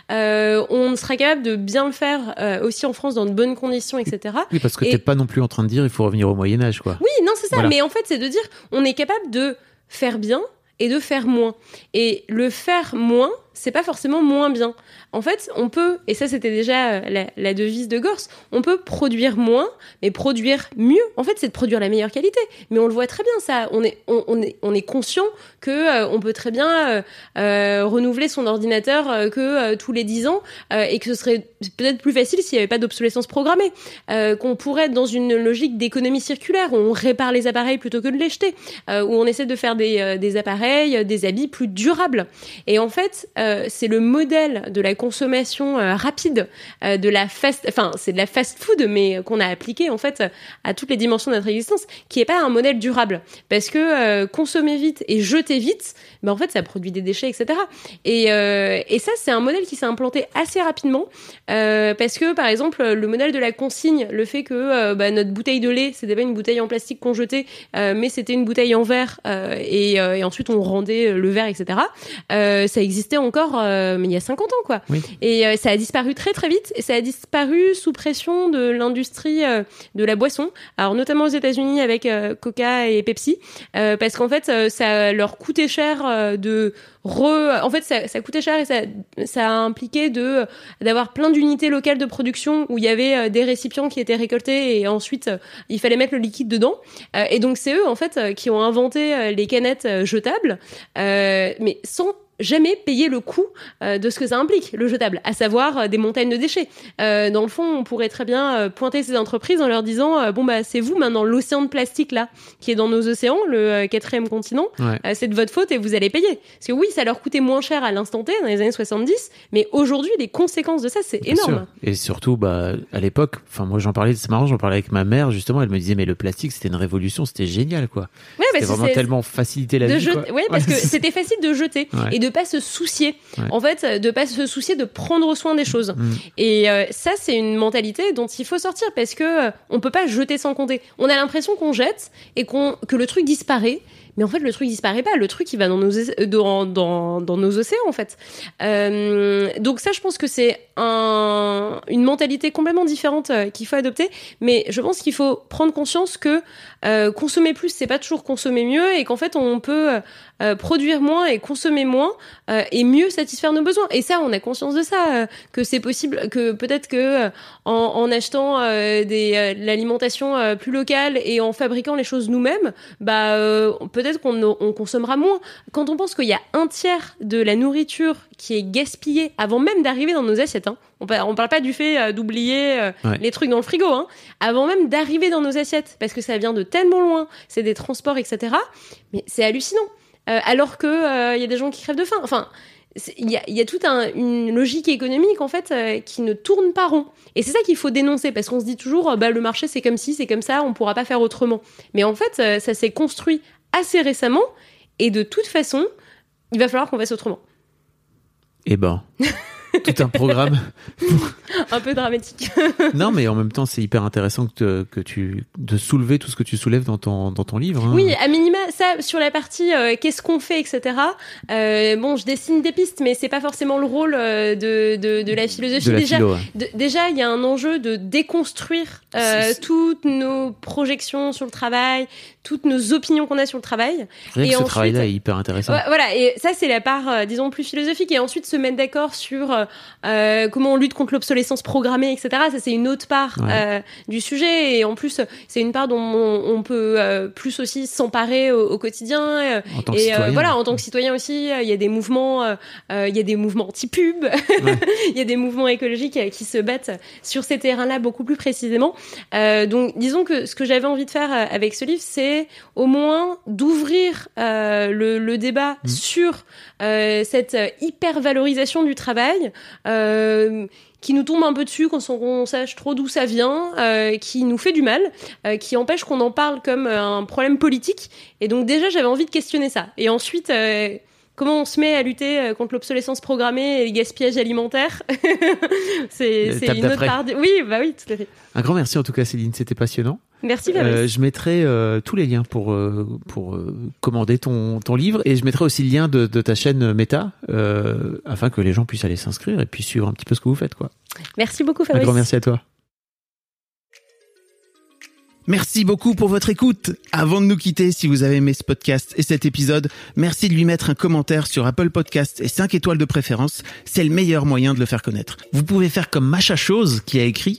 On sera capable de bien le faire aussi en France dans de bonnes conditions etc oui parce que t'es pas non plus en train de dire il faut revenir au Moyen Âge quoi. Oui non c'est ça. Mais en fait c'est de dire on est capable de faire bien et de faire moins. Et le faire moins, c'est pas forcément moins bien. En fait, on peut, et ça c'était déjà euh, la, devise de Gors, on peut produire moins, mais produire mieux. En fait, c'est de produire la meilleure qualité. Mais on le voit très bien, ça. On est, on, est, on est conscient que euh, on peut très bien euh, renouveler son ordinateur que tous les 10 ans et que ce serait peut-être plus facile s'il n'y avait pas d'obsolescence programmée. Qu'on pourrait être dans une logique d'économie circulaire où on répare les appareils plutôt que de les jeter, où on essaie de faire des, des appareils, des habits plus durables. Et en fait, euh, c'est le modèle de la consommation euh, rapide, euh, de la fast, enfin c'est de la fast food, mais qu'on a appliqué en fait à toutes les dimensions de notre existence, qui est pas un modèle durable, parce que consommer vite et jeter vite, ben en fait ça produit des déchets, etc. Et, ça c'est un modèle qui s'est implanté assez rapidement, parce que par exemple le modèle de la consigne, le fait que bah, notre bouteille de lait, c'était pas une bouteille en plastique qu'on jetait, mais c'était une bouteille en verre, et, et ensuite on rendait le verre, etc. Ça existait encore, euh, mais il y a 50 ans, quoi. Oui. Et euh, ça a disparu très très vite, et ça a disparu sous pression de l'industrie euh, de la boisson. Alors notamment aux États-Unis avec Coca et Pepsi, parce qu'en fait ça leur coûtait cher de re... En fait ça, ça coûtait cher et ça, ça a impliqué de d'avoir plein d'unités locales de production où il y avait des récipients qui étaient récoltés et ensuite il fallait mettre le liquide dedans. Et donc c'est eux en fait qui ont inventé les canettes jetables, mais sans jamais payer le coût euh, de ce que ça implique, le jetable, à savoir euh, des montagnes de déchets. Euh, dans le fond, on pourrait très bien pointer ces entreprises en leur disant bon bah c'est vous maintenant l'océan de plastique là qui est dans nos océans, le quatrième continent, Ouais. c'est de votre faute et vous allez payer. Parce que oui, ça leur coûtait moins cher à l'instant T dans les années 70, mais aujourd'hui les conséquences de ça c'est énorme. sûr. Et surtout, bah, à l'époque, enfin, moi, j'en parlais, c'est marrant, j'en parlais avec ma mère, justement, elle me disait, mais le plastique, c'était une révolution, c'était génial, quoi. Ouais, C'était parce que vraiment tellement facilité la de vie, quoi. ouais, parce que c'était facile de jeter Ouais. et de pas se soucier. Ouais. En fait, de pas se soucier de prendre soin des choses. Mm. Et euh, ça, c'est une mentalité dont il faut sortir parce que euh, on peut pas jeter sans compter. On a l'impression qu'on jette et qu'on que le truc disparaît. Mais en fait, le truc disparaît pas. Le truc, il va dans nos, dans, dans, nos océans, en fait. Euh, donc ça, je pense que c'est un, une mentalité complètement différente euh, qu'il faut adopter. Mais je pense qu'il faut prendre conscience que euh, consommer plus, c'est pas toujours consommer mieux, et qu'en fait, on peut produire moins et consommer moins et mieux satisfaire nos besoins. Et ça, on a conscience de ça, que c'est possible, que peut-être que en, achetant des, de l'alimentation plus locale et en fabriquant les choses nous-mêmes, bah euh, peut-être qu'on on consommera moins. Quand on pense qu'il y a un tiers de la nourriture qui est gaspillée avant même d'arriver dans nos assiettes, hein, on, on parle pas du fait euh, d'oublier euh, Ouais. les trucs dans le frigo, hein, avant même d'arriver dans nos assiettes, parce que ça vient de tellement loin, c'est des transports, etc. Mais c'est hallucinant. Euh, alors que euh, il y a des gens qui crèvent de faim. Enfin, il y a, il y a toute un- une logique économique en fait euh, qui ne tourne pas rond. Et c'est ça qu'il faut dénoncer parce qu'on se dit toujours, euh, bah le marché c'est comme ci, c'est comme ça, on pourra pas faire autrement. Mais en fait, euh, ça s'est construit assez récemment et de toute façon, il va falloir qu'on fasse autrement. Eh ben, tout un programme. Un peu dramatique. non, mais en même temps, c'est hyper intéressant que, que tu de soulever tout ce que tu soulèves dans ton dans ton livre. hein. Oui, à minima, ça sur la partie euh, qu'est-ce qu'on fait, etc. Euh, bon, je dessine des pistes, mais c'est pas forcément le rôle euh, de, de, de la philosophie. de la Déjà, philo. ouais. de- déjà, il y a un enjeu de déconstruire euh, toutes nos projections sur le travail, toutes nos opinions qu'on a sur le travail. Rien et que ce ensuite- travail-là est hyper intéressant. Voilà, et ça c'est la part, disons, plus philosophique. Et ensuite se mettre d'accord sur euh, euh, comment on lutte contre l'obsolescence programmée, etc. Ça c'est une autre part Ouais. euh, du sujet. Et en plus, c'est une part dont on, on peut plus aussi s'emparer au, au quotidien. En tant que et citoyen. euh, voilà, en tant que citoyen aussi, il y a des mouvements, il y a des mouvements anti-pub, il y a des mouvements écologiques qui se battent sur ces terrains-là beaucoup plus précisément. Donc, disons que ce que j'avais envie de faire avec ce livre, c'est au moins d'ouvrir le, le débat Mhm. sur euh, cette euh, hyper-valorisation du travail. Euh, qui nous tombe un peu dessus quand on sache trop d'où ça vient, euh, qui nous fait du mal, euh, qui empêche qu'on en parle comme un problème politique. Et donc déjà, j'avais envie de questionner ça. Et ensuite, euh, comment on se met à lutter contre l'obsolescence programmée et les gaspillages alimentaires C'est une autre part. de- Oui, bah oui, tout à fait. Un grand merci en tout cas, Céline, c'était passionnant. Merci Euh, Fabrice. je mettrai euh, tous les liens pour euh, pour euh, commander ton ton livre et je mettrai aussi le lien de, de ta chaîne Meta euh, afin que les gens puissent aller s'inscrire et puis suivre un petit peu ce que vous faites quoi. Merci beaucoup Un Fabrice. grand merci à toi. Merci beaucoup pour votre écoute. Avant de nous quitter, si vous avez aimé ce podcast et cet épisode, merci de lui mettre un commentaire sur Apple Podcast et 5 étoiles de préférence. C'est le meilleur moyen de le faire connaître. Vous pouvez faire comme Macha Chose qui a écrit